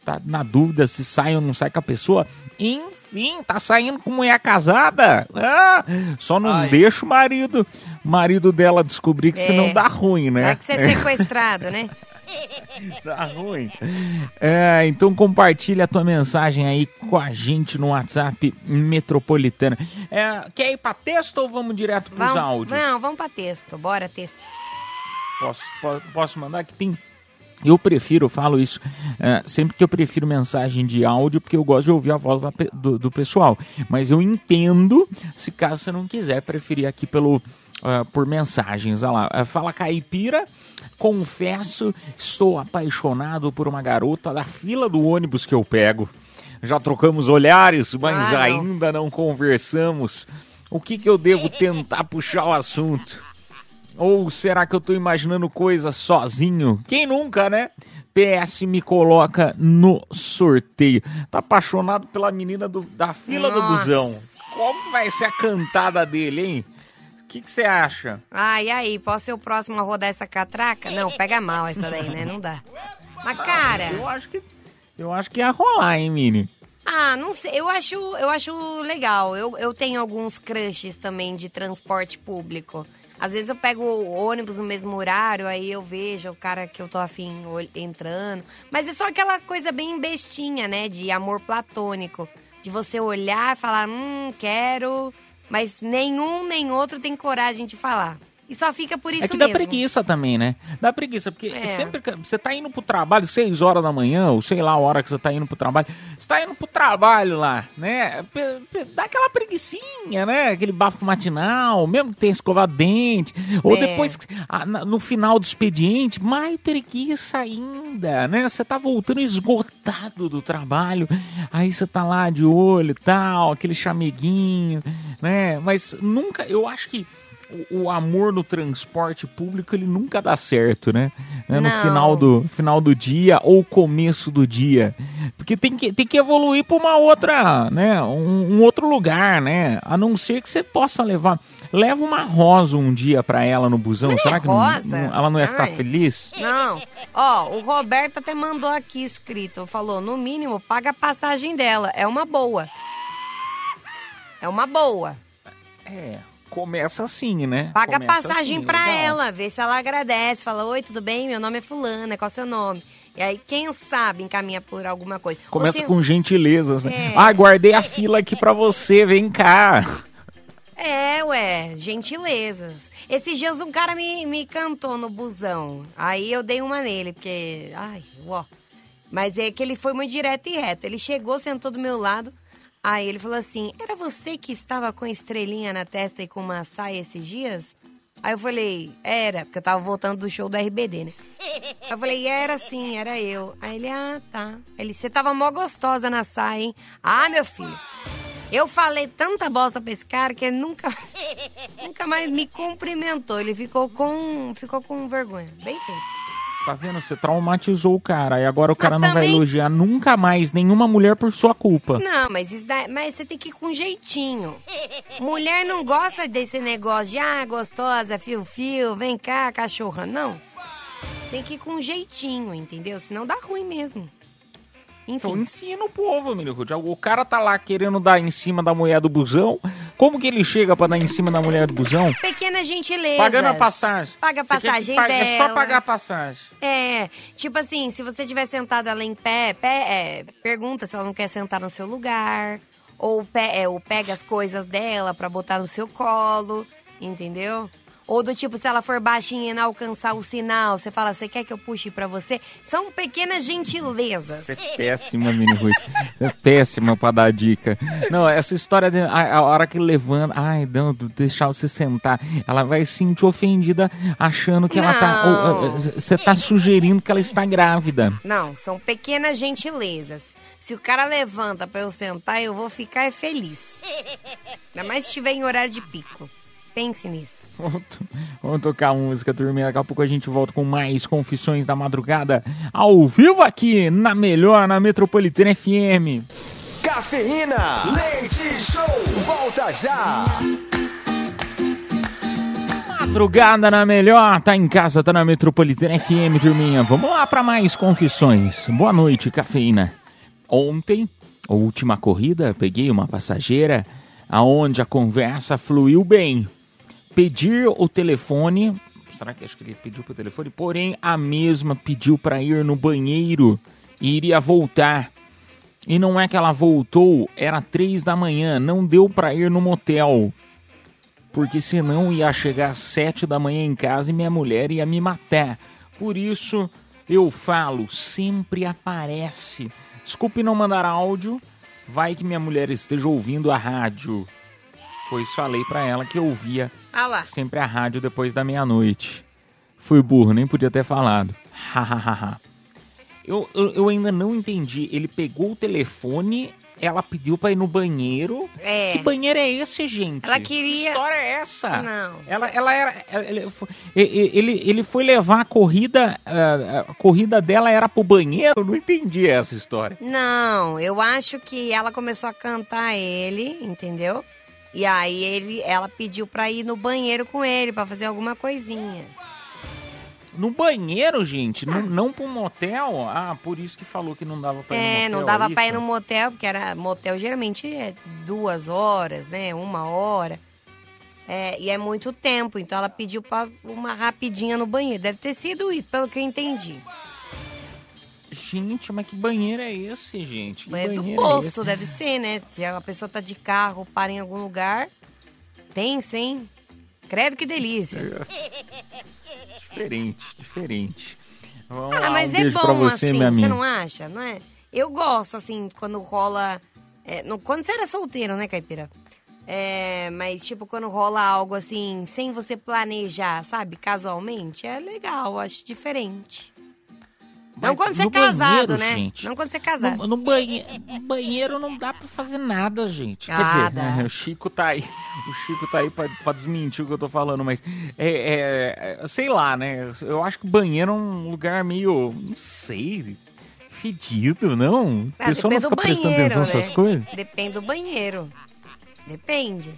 tá na dúvida se sai ou não sai com a pessoa. Enfim, tá saindo com mulher casada. Ah, só não Ai. deixa o marido, marido dela descobrir que É. senão dá ruim, né? É que você é sequestrado, né? [LAUGHS] Tá ruim. É, então compartilha a tua mensagem aí com a gente no WhatsApp Metropolitana. É, quer ir pra texto ou vamos direto pros Vamos, áudios? não, vamos pra texto. Bora, texto. Posso, po- posso mandar que tem. Eu prefiro, eu falo isso é, sempre que eu prefiro mensagem de áudio, porque eu gosto de ouvir a voz da do, do pessoal. Mas eu entendo se caso você não quiser preferir aqui pelo ah, por mensagens. Olha lá, Ah, fala caipira. Confesso, estou apaixonado por uma garota da fila do ônibus que eu pego. Já trocamos olhares, mas Ah, não. ainda não conversamos. O que, que eu devo tentar puxar o assunto? Ou será que eu tô imaginando coisas sozinho? Quem nunca, né? PS me coloca no sorteio. Tá apaixonado pela menina do- da fila do Nossa. busão. Como vai ser a cantada dele, hein? O que que você acha? Ah, e aí, posso ser o próximo a rodar essa catraca? Não, pega mal essa daí, né? Não dá. Mas, cara. Eu acho que. Eu acho que ia rolar, hein, Mini? Ah, não sei. Eu acho, eu acho legal. Eu, eu tenho alguns crushes também de transporte público. Às vezes eu pego o ônibus no mesmo horário, aí eu vejo o cara que eu tô afim entrando. Mas é só aquela coisa bem bestinha, né? De amor platônico. De você olhar e falar, hum, quero. Mas nenhum nem outro tem coragem de falar. E só fica por isso é que dá mesmo. preguiça também, né? Dá preguiça, porque É. sempre que você tá indo pro trabalho, 6 horas da manhã, ou sei lá a hora que você tá indo pro trabalho, você tá indo pro trabalho lá, né? Dá aquela preguicinha, né? Aquele bafo matinal, mesmo que tenha escovado dente, ou É. depois, ah, no final do expediente, mais preguiça ainda, né? Você tá voltando esgotado do trabalho, aí você tá lá de olho e tal, aquele chameguinho, né? Mas nunca, eu acho que o, o amor no transporte público ele nunca dá certo, né? Né? No final do, final do dia ou começo do dia. Porque tem que, tem que evoluir para uma outra, né? Um, um outro lugar, né? A não ser que você possa levar. Leva uma rosa um dia para ela no busão. Será que não- não- ela não ia ficar Ai. feliz? Não. Ó, o Roberto até mandou aqui escrito. Falou, no mínimo, paga a passagem dela. É uma boa. É uma boa. É. Começa assim, né? Paga Começa passagem assim, pra legal. ela, vê se ela agradece. Fala, oi, tudo bem? Meu nome é fulana, qual é o seu nome? E aí, quem sabe, encaminha por alguma coisa. Começa se- com gentilezas, né? É. Ah, guardei a [LAUGHS] fila aqui pra você, vem cá. É, ué, gentilezas. Esses dias um cara me, me cantou no busão. Aí eu dei uma nele, porque. Ai, ó. Mas é que ele foi muito direto e reto. Ele chegou, sentou do meu lado. Aí ele falou assim: Era você que estava com estrelinha na testa e com uma saia esses dias? Aí eu falei: Era, porque eu tava voltando do show do RBD, né? Aí eu falei: Era sim, era eu. Aí ele: Ah, tá. Ele: Você tava mó gostosa na saia, hein? Ah, meu filho. Eu falei tanta bosta pra esse cara que ele nunca, [LAUGHS] nunca mais me cumprimentou. Ele ficou com, ficou com vergonha. Bem feito. Tá vendo? Você traumatizou o cara. E agora o cara não vai também- elogiar nunca mais nenhuma mulher por sua culpa. Não, mas, isso daí- mas você tem que ir com jeitinho. Mulher não gosta desse negócio de, ah, gostosa, fio-fio, vem cá, cachorra. Não. Tem que ir com jeitinho, entendeu? Senão dá ruim mesmo. Então ensina o povo, Ruth. O cara tá lá querendo dar em cima da mulher do busão. Como que ele chega pra dar em cima da mulher do busão? Pequenas gentilezas. Pagando a passagem. Paga a passagem pague- dela. É só pagar a passagem. É, tipo assim, se você estiver sentada lá em pé, pé é, pergunta se ela não quer sentar no seu lugar. Ou, pe- é, ou pega as coisas dela pra botar no seu colo, entendeu? Ou do tipo, se ela for baixinha e não alcançar o sinal, você fala, você quer que eu puxe pra você? São pequenas gentilezas. Você é péssima, Mini Ruth. É péssima pra dar dica. Não, essa história de a, a hora que levanta. Ai, não, deixar você sentar. Ela vai se sentir ofendida achando que ela tá. Você tá sugerindo que ela está grávida. Não, são pequenas gentilezas. Se o cara levanta pra eu sentar, eu vou ficar feliz. Ainda mais se estiver em horário de pico. Pense nisso. [LAUGHS] Vamos to- Vamos tocar música, turminha. Daqui a pouco a gente volta com mais Confissões da Madrugada ao vivo aqui na melhor, na Metropolitana FM. Cafeína, leite show, volta já. Madrugada na melhor, tá em casa, tá na Metropolitana FM, turminha. Vamos lá para mais confissões. Boa noite, cafeína. Ontem, a última corrida, peguei uma passageira aonde a conversa fluiu bem. Pedir o telefone, será que acho que ele pediu pro telefone? Porém, a mesma pediu para ir no banheiro e iria voltar. E não é que ela voltou, era três da manhã, não deu para ir no motel porque senão ia chegar às sete da manhã em casa e minha mulher ia me matar. Por isso eu falo, sempre aparece. Desculpe não mandar áudio, vai que minha mulher esteja ouvindo a rádio. Pois falei pra ela que eu ouvia Ah sempre a rádio depois da meia-noite. Fui burro, nem podia ter falado. [LAUGHS] Hahaha. eu, eu, eu ainda não entendi. Ele pegou o telefone, ela pediu pra ir no banheiro. É. Que banheiro é esse, gente? Ela queria. Que história é essa? Não. Ela, ela era. Ele, foi- ele, ele foi levar a corrida. A corrida dela era pro banheiro? Eu não entendi essa história. Não, eu acho que ela começou a cantar ele, entendeu? E aí ele, ela pediu pra ir no banheiro com ele, pra fazer alguma coisinha. No banheiro, gente? Não, não pro motel? Ah, por isso que falou que não dava pra ir no É, motel. não dava é pra ir isso? no motel, porque era motel geralmente é duas horas, né? Uma hora. É, e é muito tempo, então ela pediu pra uma rapidinha no banheiro. Deve ter sido isso, pelo que eu entendi. Gente, mas que banheiro é esse, gente? Que Banheiro do banheiro posto, é deve ser, né? Se a pessoa tá de carro, para em algum lugar. Tem, sim. Credo que delícia. Diferente, diferente. Vamos Ah, lá, mas um é bom você, assim, você não acha? Não é? Eu gosto, assim, quando rola. é, no- quando você era solteiro, né, Caipira? É, mas, tipo, quando rola algo assim, sem você planejar, sabe? Casualmente, é legal, acho diferente. Não quando você é casado, banheiro, né? gente, não quando você é casado. No, no banhe- banheiro não dá pra fazer nada, gente. Quer Ah, dizer, dá. o Chico tá aí. O Chico tá aí pra, pra desmentir o que eu tô falando, mas é, é- é- sei lá, né? Eu acho que banheiro é um lugar meio, não sei, fedido, não? A Ah, pessoa não depende do fica prestando banheiro, atenção né? nessas coisas? Depende do banheiro. Depende.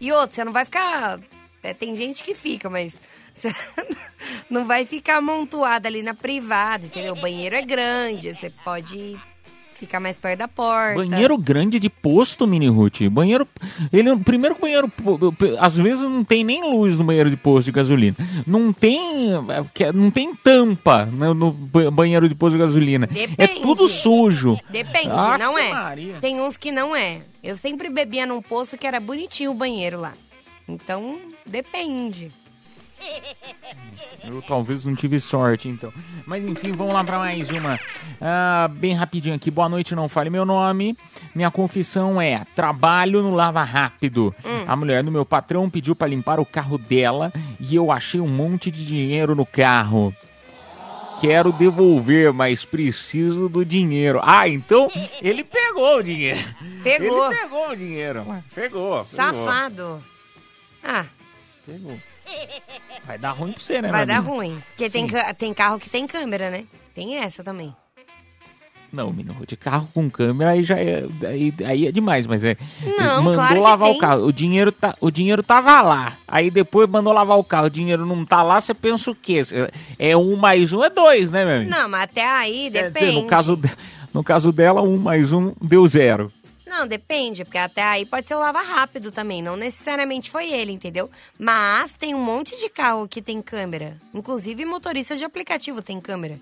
E outro, você não vai ficar. é, tem gente que fica, mas você [LAUGHS] não vai ficar amontoada ali na privada, entendeu? O banheiro é grande, você pode fica mais perto da porta. Banheiro grande de posto, Mini Ruth. Banheiro. Ele, primeiro banheiro. Às vezes não tem nem luz no banheiro de posto de gasolina. Não tem. é, que- Não tem tampa no, no ba- banheiro de posto de gasolina. É Depende. tudo sujo. Depende, Ave não é. Maria. Tem uns que não é. Eu sempre bebia num poço que era bonitinho o banheiro lá. Então, depende. [LAUGHS] Eu talvez não tive sorte, então. Mas enfim, vamos lá para mais uma. Ah, bem rapidinho aqui. Boa noite, não fale meu nome. Minha confissão é: trabalho no Lava Rápido. A mulher do meu patrão pediu para limpar o carro dela e eu achei um monte de dinheiro no carro. Quero devolver, mas preciso do dinheiro. Ah, então ele pegou o dinheiro. Pegou. Ele pegou o dinheiro. Pegou. pegou. Safado. Ah, Pegou. Vai dar ruim pra você, né, vai dar ruim. Porque tem, Sim. tem carro que tem câmera, né? Tem essa também. Não, menino, de carro com câmera aí já é, aí, aí é demais, mas é. Não, mandou claro lavar o carro. O dinheiro, tá, o dinheiro tava lá. Aí depois mandou lavar o carro. O dinheiro não tá lá, você pensa o quê? É um mais um é dois, né, meu amigo? Não, mas até aí Quer depende. dizer, no caso, no caso dela, um mais um deu zero. Não, depende, porque até aí pode ser o lava rápido também. Não necessariamente foi ele, entendeu? Mas tem um monte de carro que tem câmera. Inclusive motoristas de aplicativo tem câmera.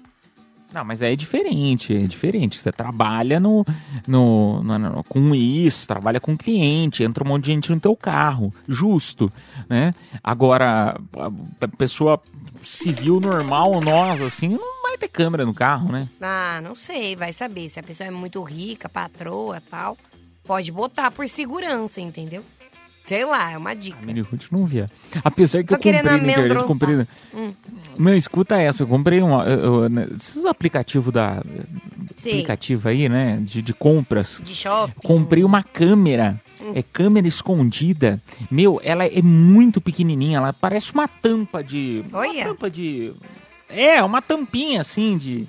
Não, mas é diferente, é diferente. Você trabalha no, no, no- no- com isso, trabalha com cliente, entra um monte de gente no teu carro, justo, né? Agora, a, a pessoa civil normal, nós, assim, não vai ter câmera no carro, né? Ah, não sei, vai saber. Se a pessoa é muito rica, patroa tal, pode botar por segurança, entendeu? Sei lá, é uma dica. Mini Ruth não via. Apesar que Tô eu comprei na internet, amedrontar. comprei... Hum. Não, escuta essa, eu comprei um... eu- eu- né, Esses aplicativos da... Sim. Aplicativo aí, né, de, de compras. De shopping. Comprei uma câmera. Hum. É câmera escondida. Meu, ela é muito pequenininha. Ela parece uma tampa de. Uma Olha. tampa de. É, uma tampinha assim de.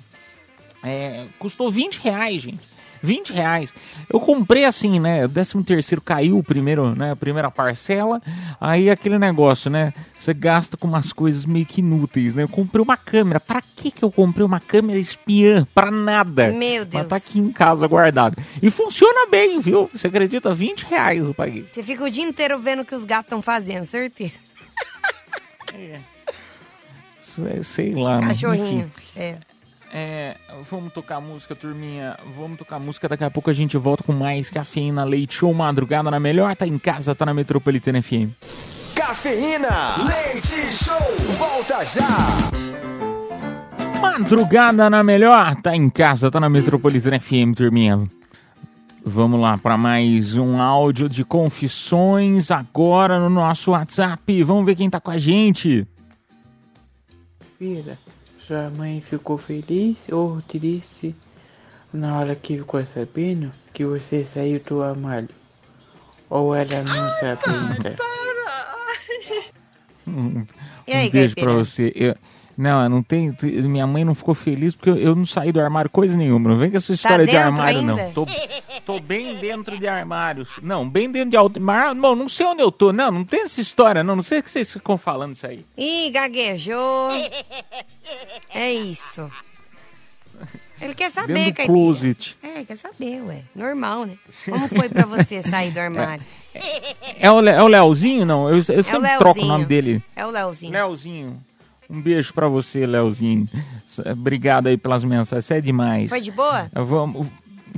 É, custou 20 reais, gente. 20 reais. Eu comprei assim, né? O 13 terceiro caiu o primeiro, né? A primeira parcela. Aí aquele negócio, né? Você gasta com umas coisas meio que inúteis, né? Eu comprei uma câmera. Pra que que eu comprei uma câmera espiã? Pra nada. Meu Deus. Mas tá aqui em casa guardada. E funciona bem, viu? Você acredita? 20 reais eu paguei. Você fica o dia inteiro vendo o que os gatos estão fazendo, certeza. Sei- Sei lá. Cachorrinho. É. É, vamos tocar música, turminha. Vamos tocar música. Daqui a pouco a gente volta com mais cafeína, leite show, madrugada na melhor. Tá em casa, tá na Metropolitana FM. Cafeína, leite show, volta já. Madrugada na melhor. Tá em casa, tá na Metropolitana FM, turminha. Vamos lá para mais um áudio de confissões agora no nosso WhatsApp. Vamos ver quem tá com a gente. Filha, sua mãe ficou feliz ou triste na hora que ficou sabendo que você saiu do armário? Ou ela não sabe ainda? Um, E aí, um beijo Caipira? pra você. Eu- não, eu não tem. Minha mãe não ficou feliz porque eu, não saí do armário coisa nenhuma. Não vem com essa história de Tá dentro armário, ainda? não. Tô, tô bem dentro de armários. Não, bem dentro de armário. Não, não sei onde eu tô. Não, não tem essa história, não. Não sei o que vocês ficam falando isso aí. Ih, gaguejou. É isso. Ele quer saber, Dentro do Caipira. closet. É, quer saber, ué. Normal, né? Como foi pra você sair do armário? É o, Le- é o Leozinho? Não, eu, eu sempre troco o nome dele. É o Leozinho. Leozinho. Um beijo pra você, Leozinho. Obrigado aí pelas mensagens. Você é demais. Foi de boa? Vamos.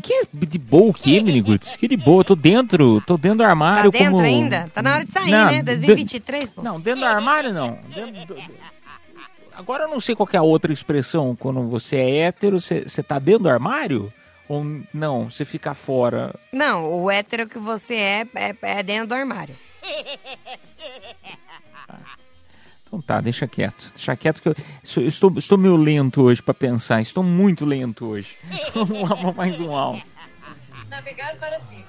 Que de boa o quê, Miniguts? Que de boa, eu tô dentro, tô dentro do Tá armário dentro como... ainda? Tá na hora de sair, Não, né? de- 2023, pô. Não, dentro do armário não. Dentro do- Agora eu não sei qual é a outra expressão. Quando você é hétero, você, você tá dentro do armário? Ou não, você fica fora? Não, o hétero que você é, é, é dentro do armário. Então tá, deixa quieto. Deixa quieto que eu, eu estou, estou meio lento hoje pra pensar. Estou muito lento hoje. [LAUGHS] Vamos lá pra mais um áudio. Navegar para cima.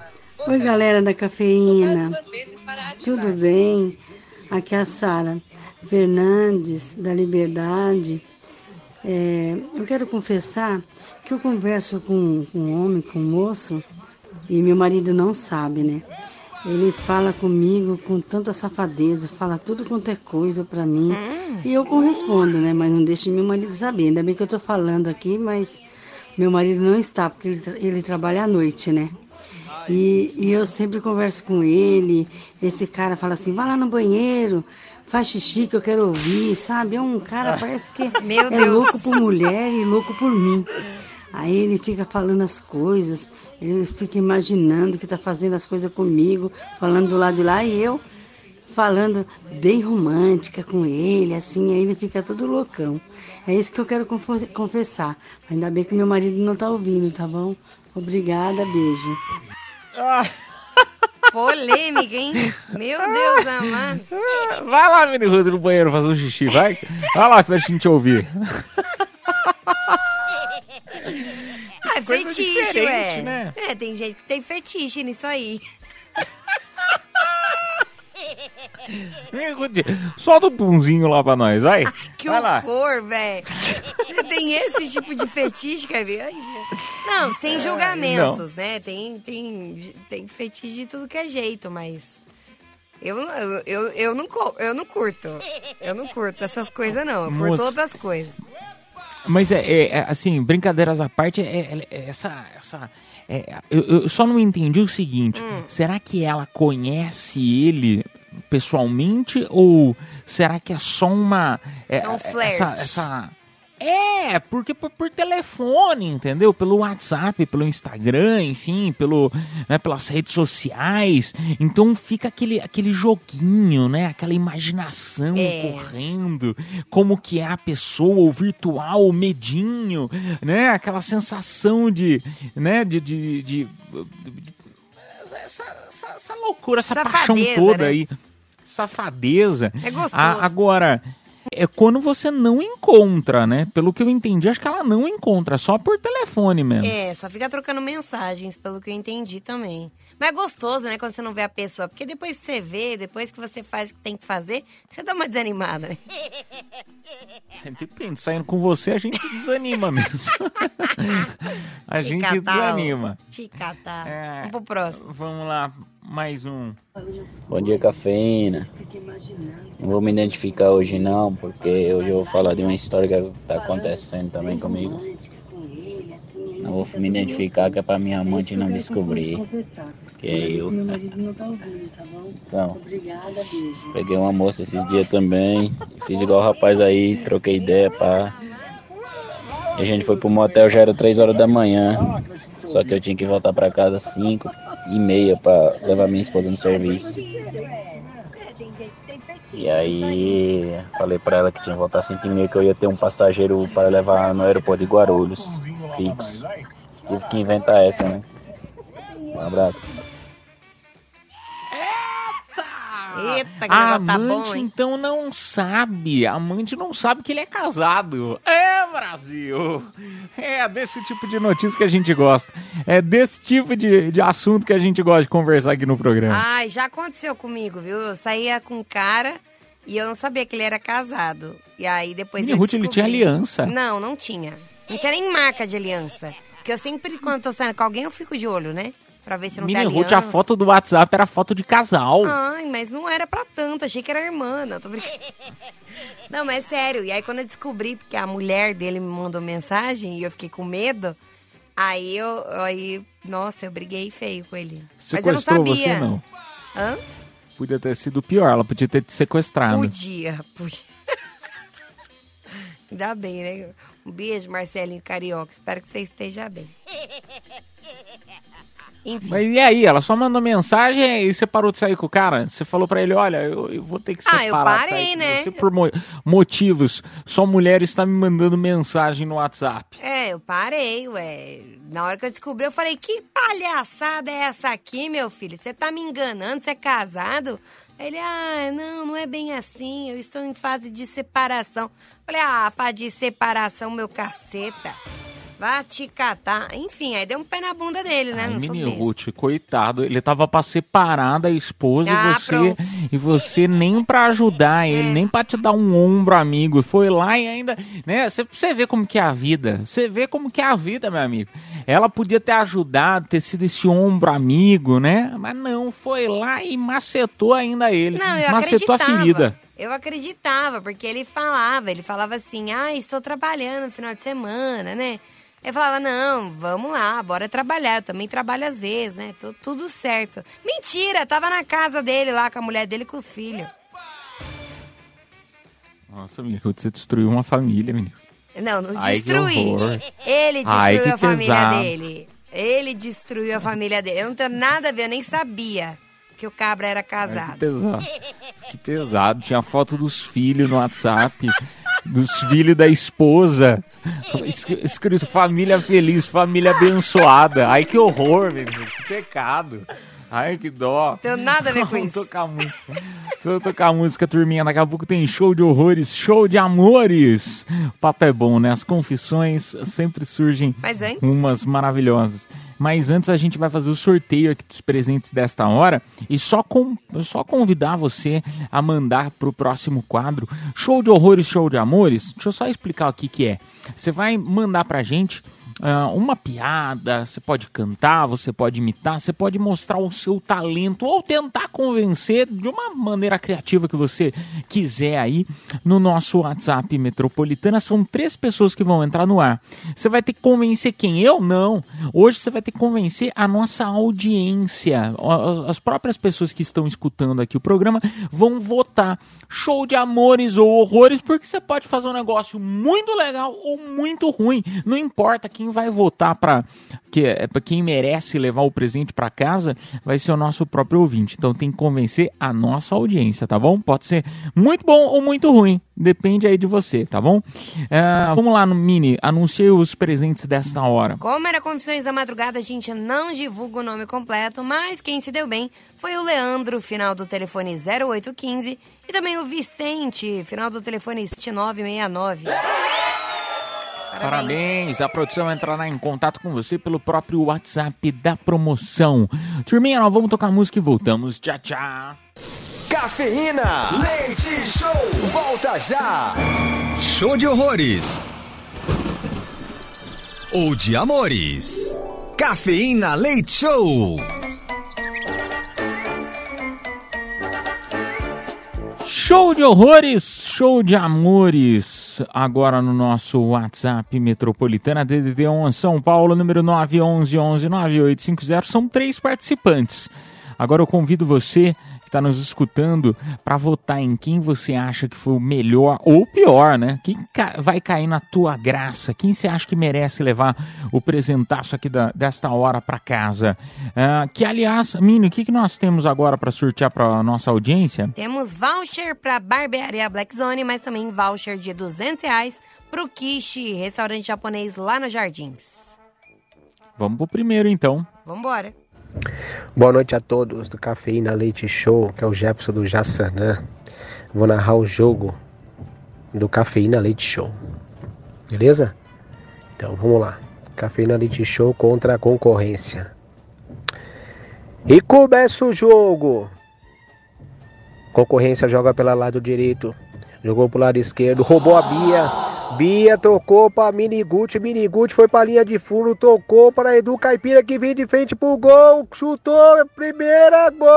Oi, galera da cafeína. Para. Tudo bem? Aqui é a Sara Fernandes, da Liberdade. É, eu quero confessar que eu converso com, com um homem, com um moço, e meu marido não sabe, né? Ele fala comigo com tanta safadeza, fala tudo quanto é coisa pra mim. E eu correspondo, né? Mas não deixo meu marido saber. Ainda bem que eu tô falando aqui, mas Meu marido não está, porque ele, ele trabalha à noite, né? E, e eu sempre converso com ele. Esse cara fala assim: vai lá no banheiro, faz xixi que eu quero ouvir, sabe? É um cara, parece que [LAUGHS] é Deus. louco por mulher e louco por mim. Aí ele fica falando as coisas, ele fica imaginando que tá fazendo as coisas comigo, falando do lado de lá, e eu falando bem romântica com ele, assim, aí ele fica todo loucão. É isso que eu quero confessar. Ainda bem que meu marido não tá ouvindo, tá bom? Obrigada, beijo. [LAUGHS] Polêmica, hein? Meu Deus amado. [LAUGHS] Vai lá, Mini Ruth, no banheiro fazer um xixi, vai. Vai lá pra gente ouvir. [LAUGHS] Ah, é Coisa fetiche, ué. né? É, tem gente que tem fetiche nisso aí. Mini Ruth, solta o punzinho lá pra nós, vai. Que vai horror, velho. Você tem esse tipo de fetiche, quer ver? Ai. Não, sem julgamentos, né? Tem, tem, tem fetiche de tudo que é jeito, mas. Eu, eu, eu, eu, não, eu não curto. Eu não curto essas coisas, não. Eu curto Moça. outras coisas. Mas é, é- é, assim, brincadeiras à parte, é, é- é essa. essa é, eu, eu só não entendi o seguinte: Hum. será que ela conhece ele pessoalmente ou será que é só uma. é, São essa, flertes. essa- É, porque por, por telefone, entendeu? Pelo WhatsApp, pelo Instagram, enfim, pelo, né, pelas redes sociais. Então fica aquele, aquele joguinho, né? Aquela imaginação É. correndo, como que é a pessoa, o virtual, o medinho, né? Aquela sensação de, né? De, de, de- de- essa, essa- essa loucura, essa paixão Safadeza, toda né? aí, safadeza. É gostoso. A- agora é quando você não encontra, né? Pelo que eu entendi, acho que ela não encontra, só por telefone mesmo. É, só fica trocando mensagens, pelo que eu entendi também. Mas é gostoso, né, quando você não vê a pessoa. Porque depois que você vê, depois que você faz o que tem que fazer, você dá uma desanimada, né? Depende, saindo com você a gente desanima [LAUGHS] mesmo. [LAUGHS] a gente desanima. Ticatá. É, Vamos pro próximo. Vamos lá, mais um. Bom dia, cafeína. Não vou me identificar hoje não, porque hoje eu vou falar de uma história que tá acontecendo também comigo. Não vou me identificar que é pra minha amante não descobrir que é eu. Então, peguei uma moça esses dias também, fiz igual o rapaz aí, troquei ideia, pá. E a gente foi pro motel, já era 3 horas da manhã. Só que eu tinha que voltar pra casa às 5 e meia pra levar minha esposa no serviço. E aí falei pra ela que tinha que voltar às 5 e meia que eu ia ter um passageiro para levar no aeroporto de Guarulhos, fixo. Tive que inventar essa, né? Um abraço. Eita, que A negócio tá amante bom, hein? então não sabe. A amante não sabe que ele é casado. É, Brasil! É desse tipo de notícia que a gente gosta. É desse tipo de, de assunto que a gente gosta de conversar aqui no programa. Ai, já aconteceu comigo, viu? Eu saía com um cara e eu não sabia que ele era casado. E aí depois eu Ruth, ele tinha aliança. Não, não tinha. Não tinha nem marca de aliança. Porque eu sempre, quando tô saindo com alguém, eu fico de olho, né? Pra ver se não Mini tem Ruth, a foto do WhatsApp era foto de casal. Ai, mas não era pra tanto, achei que era irmã, não, tô brincando. [LAUGHS] Não, mas é sério, e aí quando eu descobri, porque a mulher dele me mandou mensagem e eu fiquei com medo, aí eu, aí, nossa, eu briguei feio com ele. mas eu não sabia. você, não? Hã? Podia ter sido pior, ela podia ter te sequestrado. Podia, podia. [LAUGHS] Ainda bem, né? Um beijo, Marcelinho Carioca, espero que você esteja bem. [LAUGHS] Enfim. Mas e aí? Ela só mandou mensagem e você parou de sair com o cara? Você falou pra ele, olha, eu, eu vou ter que Ah, separar. eu de parei, né? Você por mo- motivos. Só mulher está me mandando mensagem no WhatsApp. É, eu parei, ué. Na hora que eu descobri, eu falei, que palhaçada é essa aqui, meu filho? Você tá me enganando? Você é casado? Ele, ah, não, não é bem assim. Eu estou em fase de separação. Falei, ah, fase de separação, meu caceta. Vá te catar. Enfim, aí deu um pé na bunda dele, né? Ai, não Mini. Ruth, coitado, ele tava pra separar da esposa Ah, e você pronto. e você nem pra ajudar [LAUGHS] ele, nem pra te dar um ombro amigo. Foi lá e ainda, né? Você, vê como que é a vida. Você vê como que é a vida, meu amigo. Ela podia ter ajudado, ter sido esse ombro amigo, né? Mas não, foi lá e macetou ainda ele. Não, eu macetou a acreditava. ferida. Eu acreditava, porque ele falava, ele falava assim, ah, estou trabalhando no final de semana, né? Ele falava, não, vamos lá, bora trabalhar. Eu também trabalho às vezes, né? Tu- Tudo certo. Mentira, tava na casa dele lá com a mulher dele e com os filhos. Nossa, menino, você destruiu uma família, menino. Não, não Ai, destruí. Ele Ai, destruiu que a família pesado. dele. Ele destruiu a família dele. Eu não tenho nada a ver, eu nem sabia que o cabra era Ai, que casado. pesado. Que pesado. Tinha foto dos filhos no WhatsApp. [LAUGHS] dos filhos da esposa. Es- Escrito família feliz, família abençoada. Ai, que horror, menino. Que pecado. Ai, que dó. Não tenho nada a ver [LAUGHS] com isso. tocar música. Vamos tocar música, turminha. Daqui a pouco tem show de horrores, show de amores. O papo é bom, né? As confissões sempre surgem Mas antes- umas maravilhosas. Mas antes a gente vai fazer o sorteio aqui dos presentes desta hora e só, com, só convidar você a mandar pro próximo quadro Show de Horrores, Show de Amores. Deixa eu só explicar o que que é. Você vai mandar pra gente ah, uma piada, você pode cantar, você pode imitar, você pode mostrar o seu talento ou tentar convencer de uma maneira criativa que você quiser aí no nosso WhatsApp Metropolitana. São três pessoas que vão entrar no ar. Você vai ter que convencer quem? Eu? Não. Hoje você vai ter que convencer a nossa audiência. As próprias pessoas que estão escutando aqui o programa vão votar. Show de amores ou horrores, porque você pode fazer um negócio muito legal ou muito ruim. Não importa quem vai votar para que é para quem merece levar o presente para casa, vai ser o nosso próprio ouvinte. Então tem que convencer a nossa audiência, tá bom? Pode ser muito bom ou muito ruim, depende aí de você, tá bom? Ah, vamos lá no mini, anunciei os presentes desta hora. Como era Confissões da Madrugada, a gente não divulga o nome completo, mas quem se deu bem foi o Leandro, final do telefone 0815, e também o Vicente, final do telefone 7969. Parabéns. A produção entrará em contato com você pelo próprio WhatsApp da promoção. Turminha, nós vamos tocar música e voltamos. Tchau, tchau. Cafeína, leite show, volta já. Show de horrores. Ou de amores. Cafeína Leite Show. Show de horrores, show de amores. Agora no nosso WhatsApp Metropolitana DDD 1 São Paulo, número 911-9850. São três participantes. Agora eu convido você que está nos escutando para votar em quem você acha que foi o melhor ou o pior, né? Quem ca- vai cair na tua graça? Quem você acha que merece levar o presentaço aqui da- desta hora para casa? Ah, que aliás, Mini, o que, que nós temos agora para sortear para nossa audiência? Temos voucher para Barbearia Black Zone, mas também voucher de 200 reais pro Kishi, restaurante japonês lá nos Jardins. Vamos pro primeiro então. Vambora. Boa noite a todos do Cafeína Leite Show, que é o Jefferson do Jassanã. Vou narrar o jogo do Cafeína Leite Show. Beleza? Então vamos lá. Cafeína Leite Show contra a concorrência. E começa o jogo. Concorrência joga pelo lado direito. Jogou pro lado esquerdo. Roubou a Bia. Bia tocou pra Miniguti. Miniguti foi pra linha de fundo. Tocou para Edu Caipira que vem de frente pro gol. Chutou. Primeira golaço!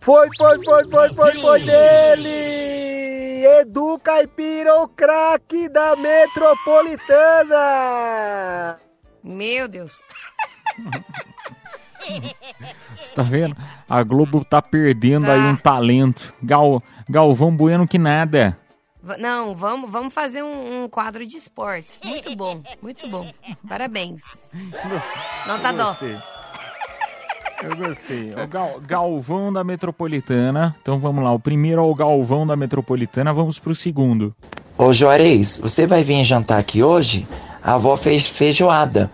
Foi, foi, foi, foi, foi, foi dele! Edu Caipira, o craque da Metropolitana! Meu Deus. [LAUGHS] Você tá vendo? A Globo tá perdendo aí um talento. Gal, Galvão Bueno que nada. Não, vamos, vamos fazer um, um quadro de esportes. Muito bom, muito bom. Parabéns. Não tá Eu dó. gostei. Eu gostei. O Gal- Galvão da Metropolitana. Então vamos lá. O primeiro é o Galvão da Metropolitana. Vamos pro segundo. Ô Juarez, você vai vir jantar aqui hoje? A avó fez feijoada.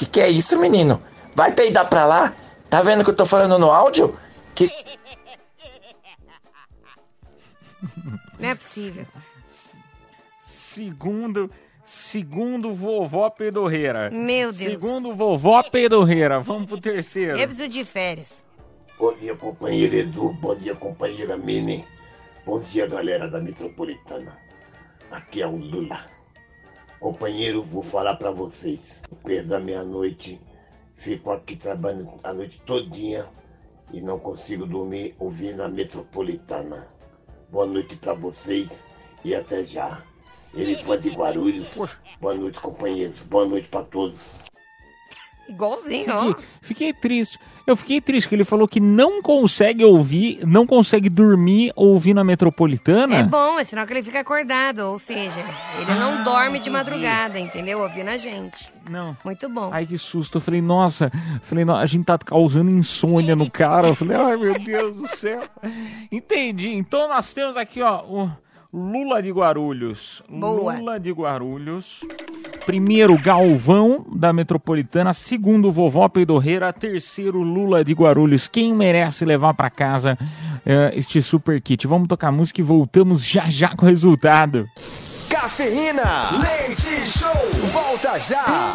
Que que é isso, menino? Vai peidar pra lá? Tá vendo que eu tô falando no áudio? Que Não é possível. Segundo, segundo vovó Pedorreira. Meu Deus. Segundo vovó Pedorreira. Vamos pro terceiro. Eu preciso de férias. Bom dia, companheiro Edu. Bom dia, companheira Mini. Bom dia, galera da Metropolitana. Aqui é o Lula. Companheiro, vou falar pra vocês. Depois da meia-noite, fico aqui trabalhando a noite todinha e não consigo dormir ouvindo a metropolitana. Boa noite pra vocês e até já. Ele foi de Guarulhos. Boa noite, companheiros. Boa noite pra todos. Igualzinho, ó. Fiquei, fiquei triste. Eu fiquei triste que ele falou que não consegue ouvir, não consegue dormir ouvindo a metropolitana. É bom, é sinal que ele fica acordado, ou seja, ele não Ah, dorme de madrugada, entendeu? Ouvindo a gente. Não. Muito bom. Ai, que susto. Eu falei, nossa, eu falei, "Não, a gente tá causando insônia no cara. Eu falei, ai meu Deus do céu. Entendi. Então nós temos aqui, ó, o Lula de Guarulhos. Boa. Lula de Guarulhos. Primeiro, Galvão da Metropolitana. Segundo, Vovó Peidorreira. Terceiro, Lula de Guarulhos. Quem merece levar pra casa eh, este super kit? Vamos tocar música e voltamos já já com o resultado. Cafeína. Leite Show. Volta já.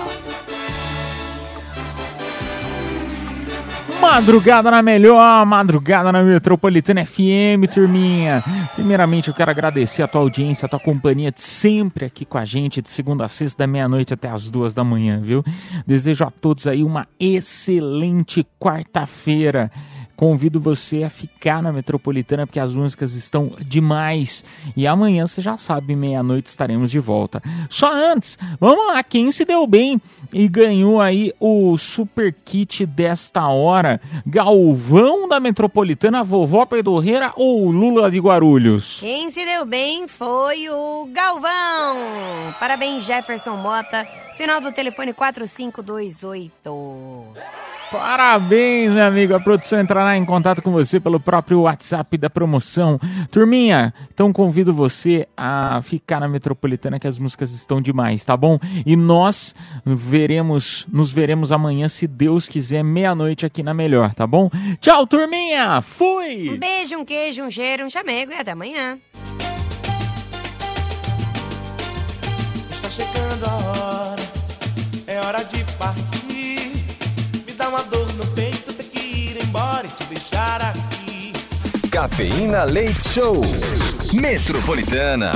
Madrugada na melhor, madrugada na Metropolitana FM, turminha. Primeiramente, eu quero agradecer a tua audiência, a tua companhia de sempre aqui com a gente, de segunda a sexta, da meia-noite até as duas da manhã, viu? Desejo a todos aí uma excelente quarta-feira. Convido você a ficar na Metropolitana porque as músicas estão demais. E amanhã você já sabe, meia-noite estaremos de volta. Só antes, vamos lá, quem se deu bem e ganhou aí o super kit desta hora? Galvão da Metropolitana, Vovó Pedorreira ou Lula de Guarulhos? Quem se deu bem foi o Galvão. Parabéns, Jefferson Mota. Final do telefone 4528. Parabéns, meu amigo. A produção entrará em contato com você pelo próprio WhatsApp da promoção. Turminha, então convido você a ficar na Metropolitana que as músicas estão demais, tá bom? E nós veremos, nos veremos amanhã, se Deus quiser, meia-noite aqui na Melhor, tá bom? Tchau, turminha. Fui. Um beijo, um queijo, um cheiro, um chamego e até amanhã. Está chegando a hora, é hora de partir. Uma dor no peito, ter que ir embora e te deixar aqui. Cafeína Leite Show. Metropolitana.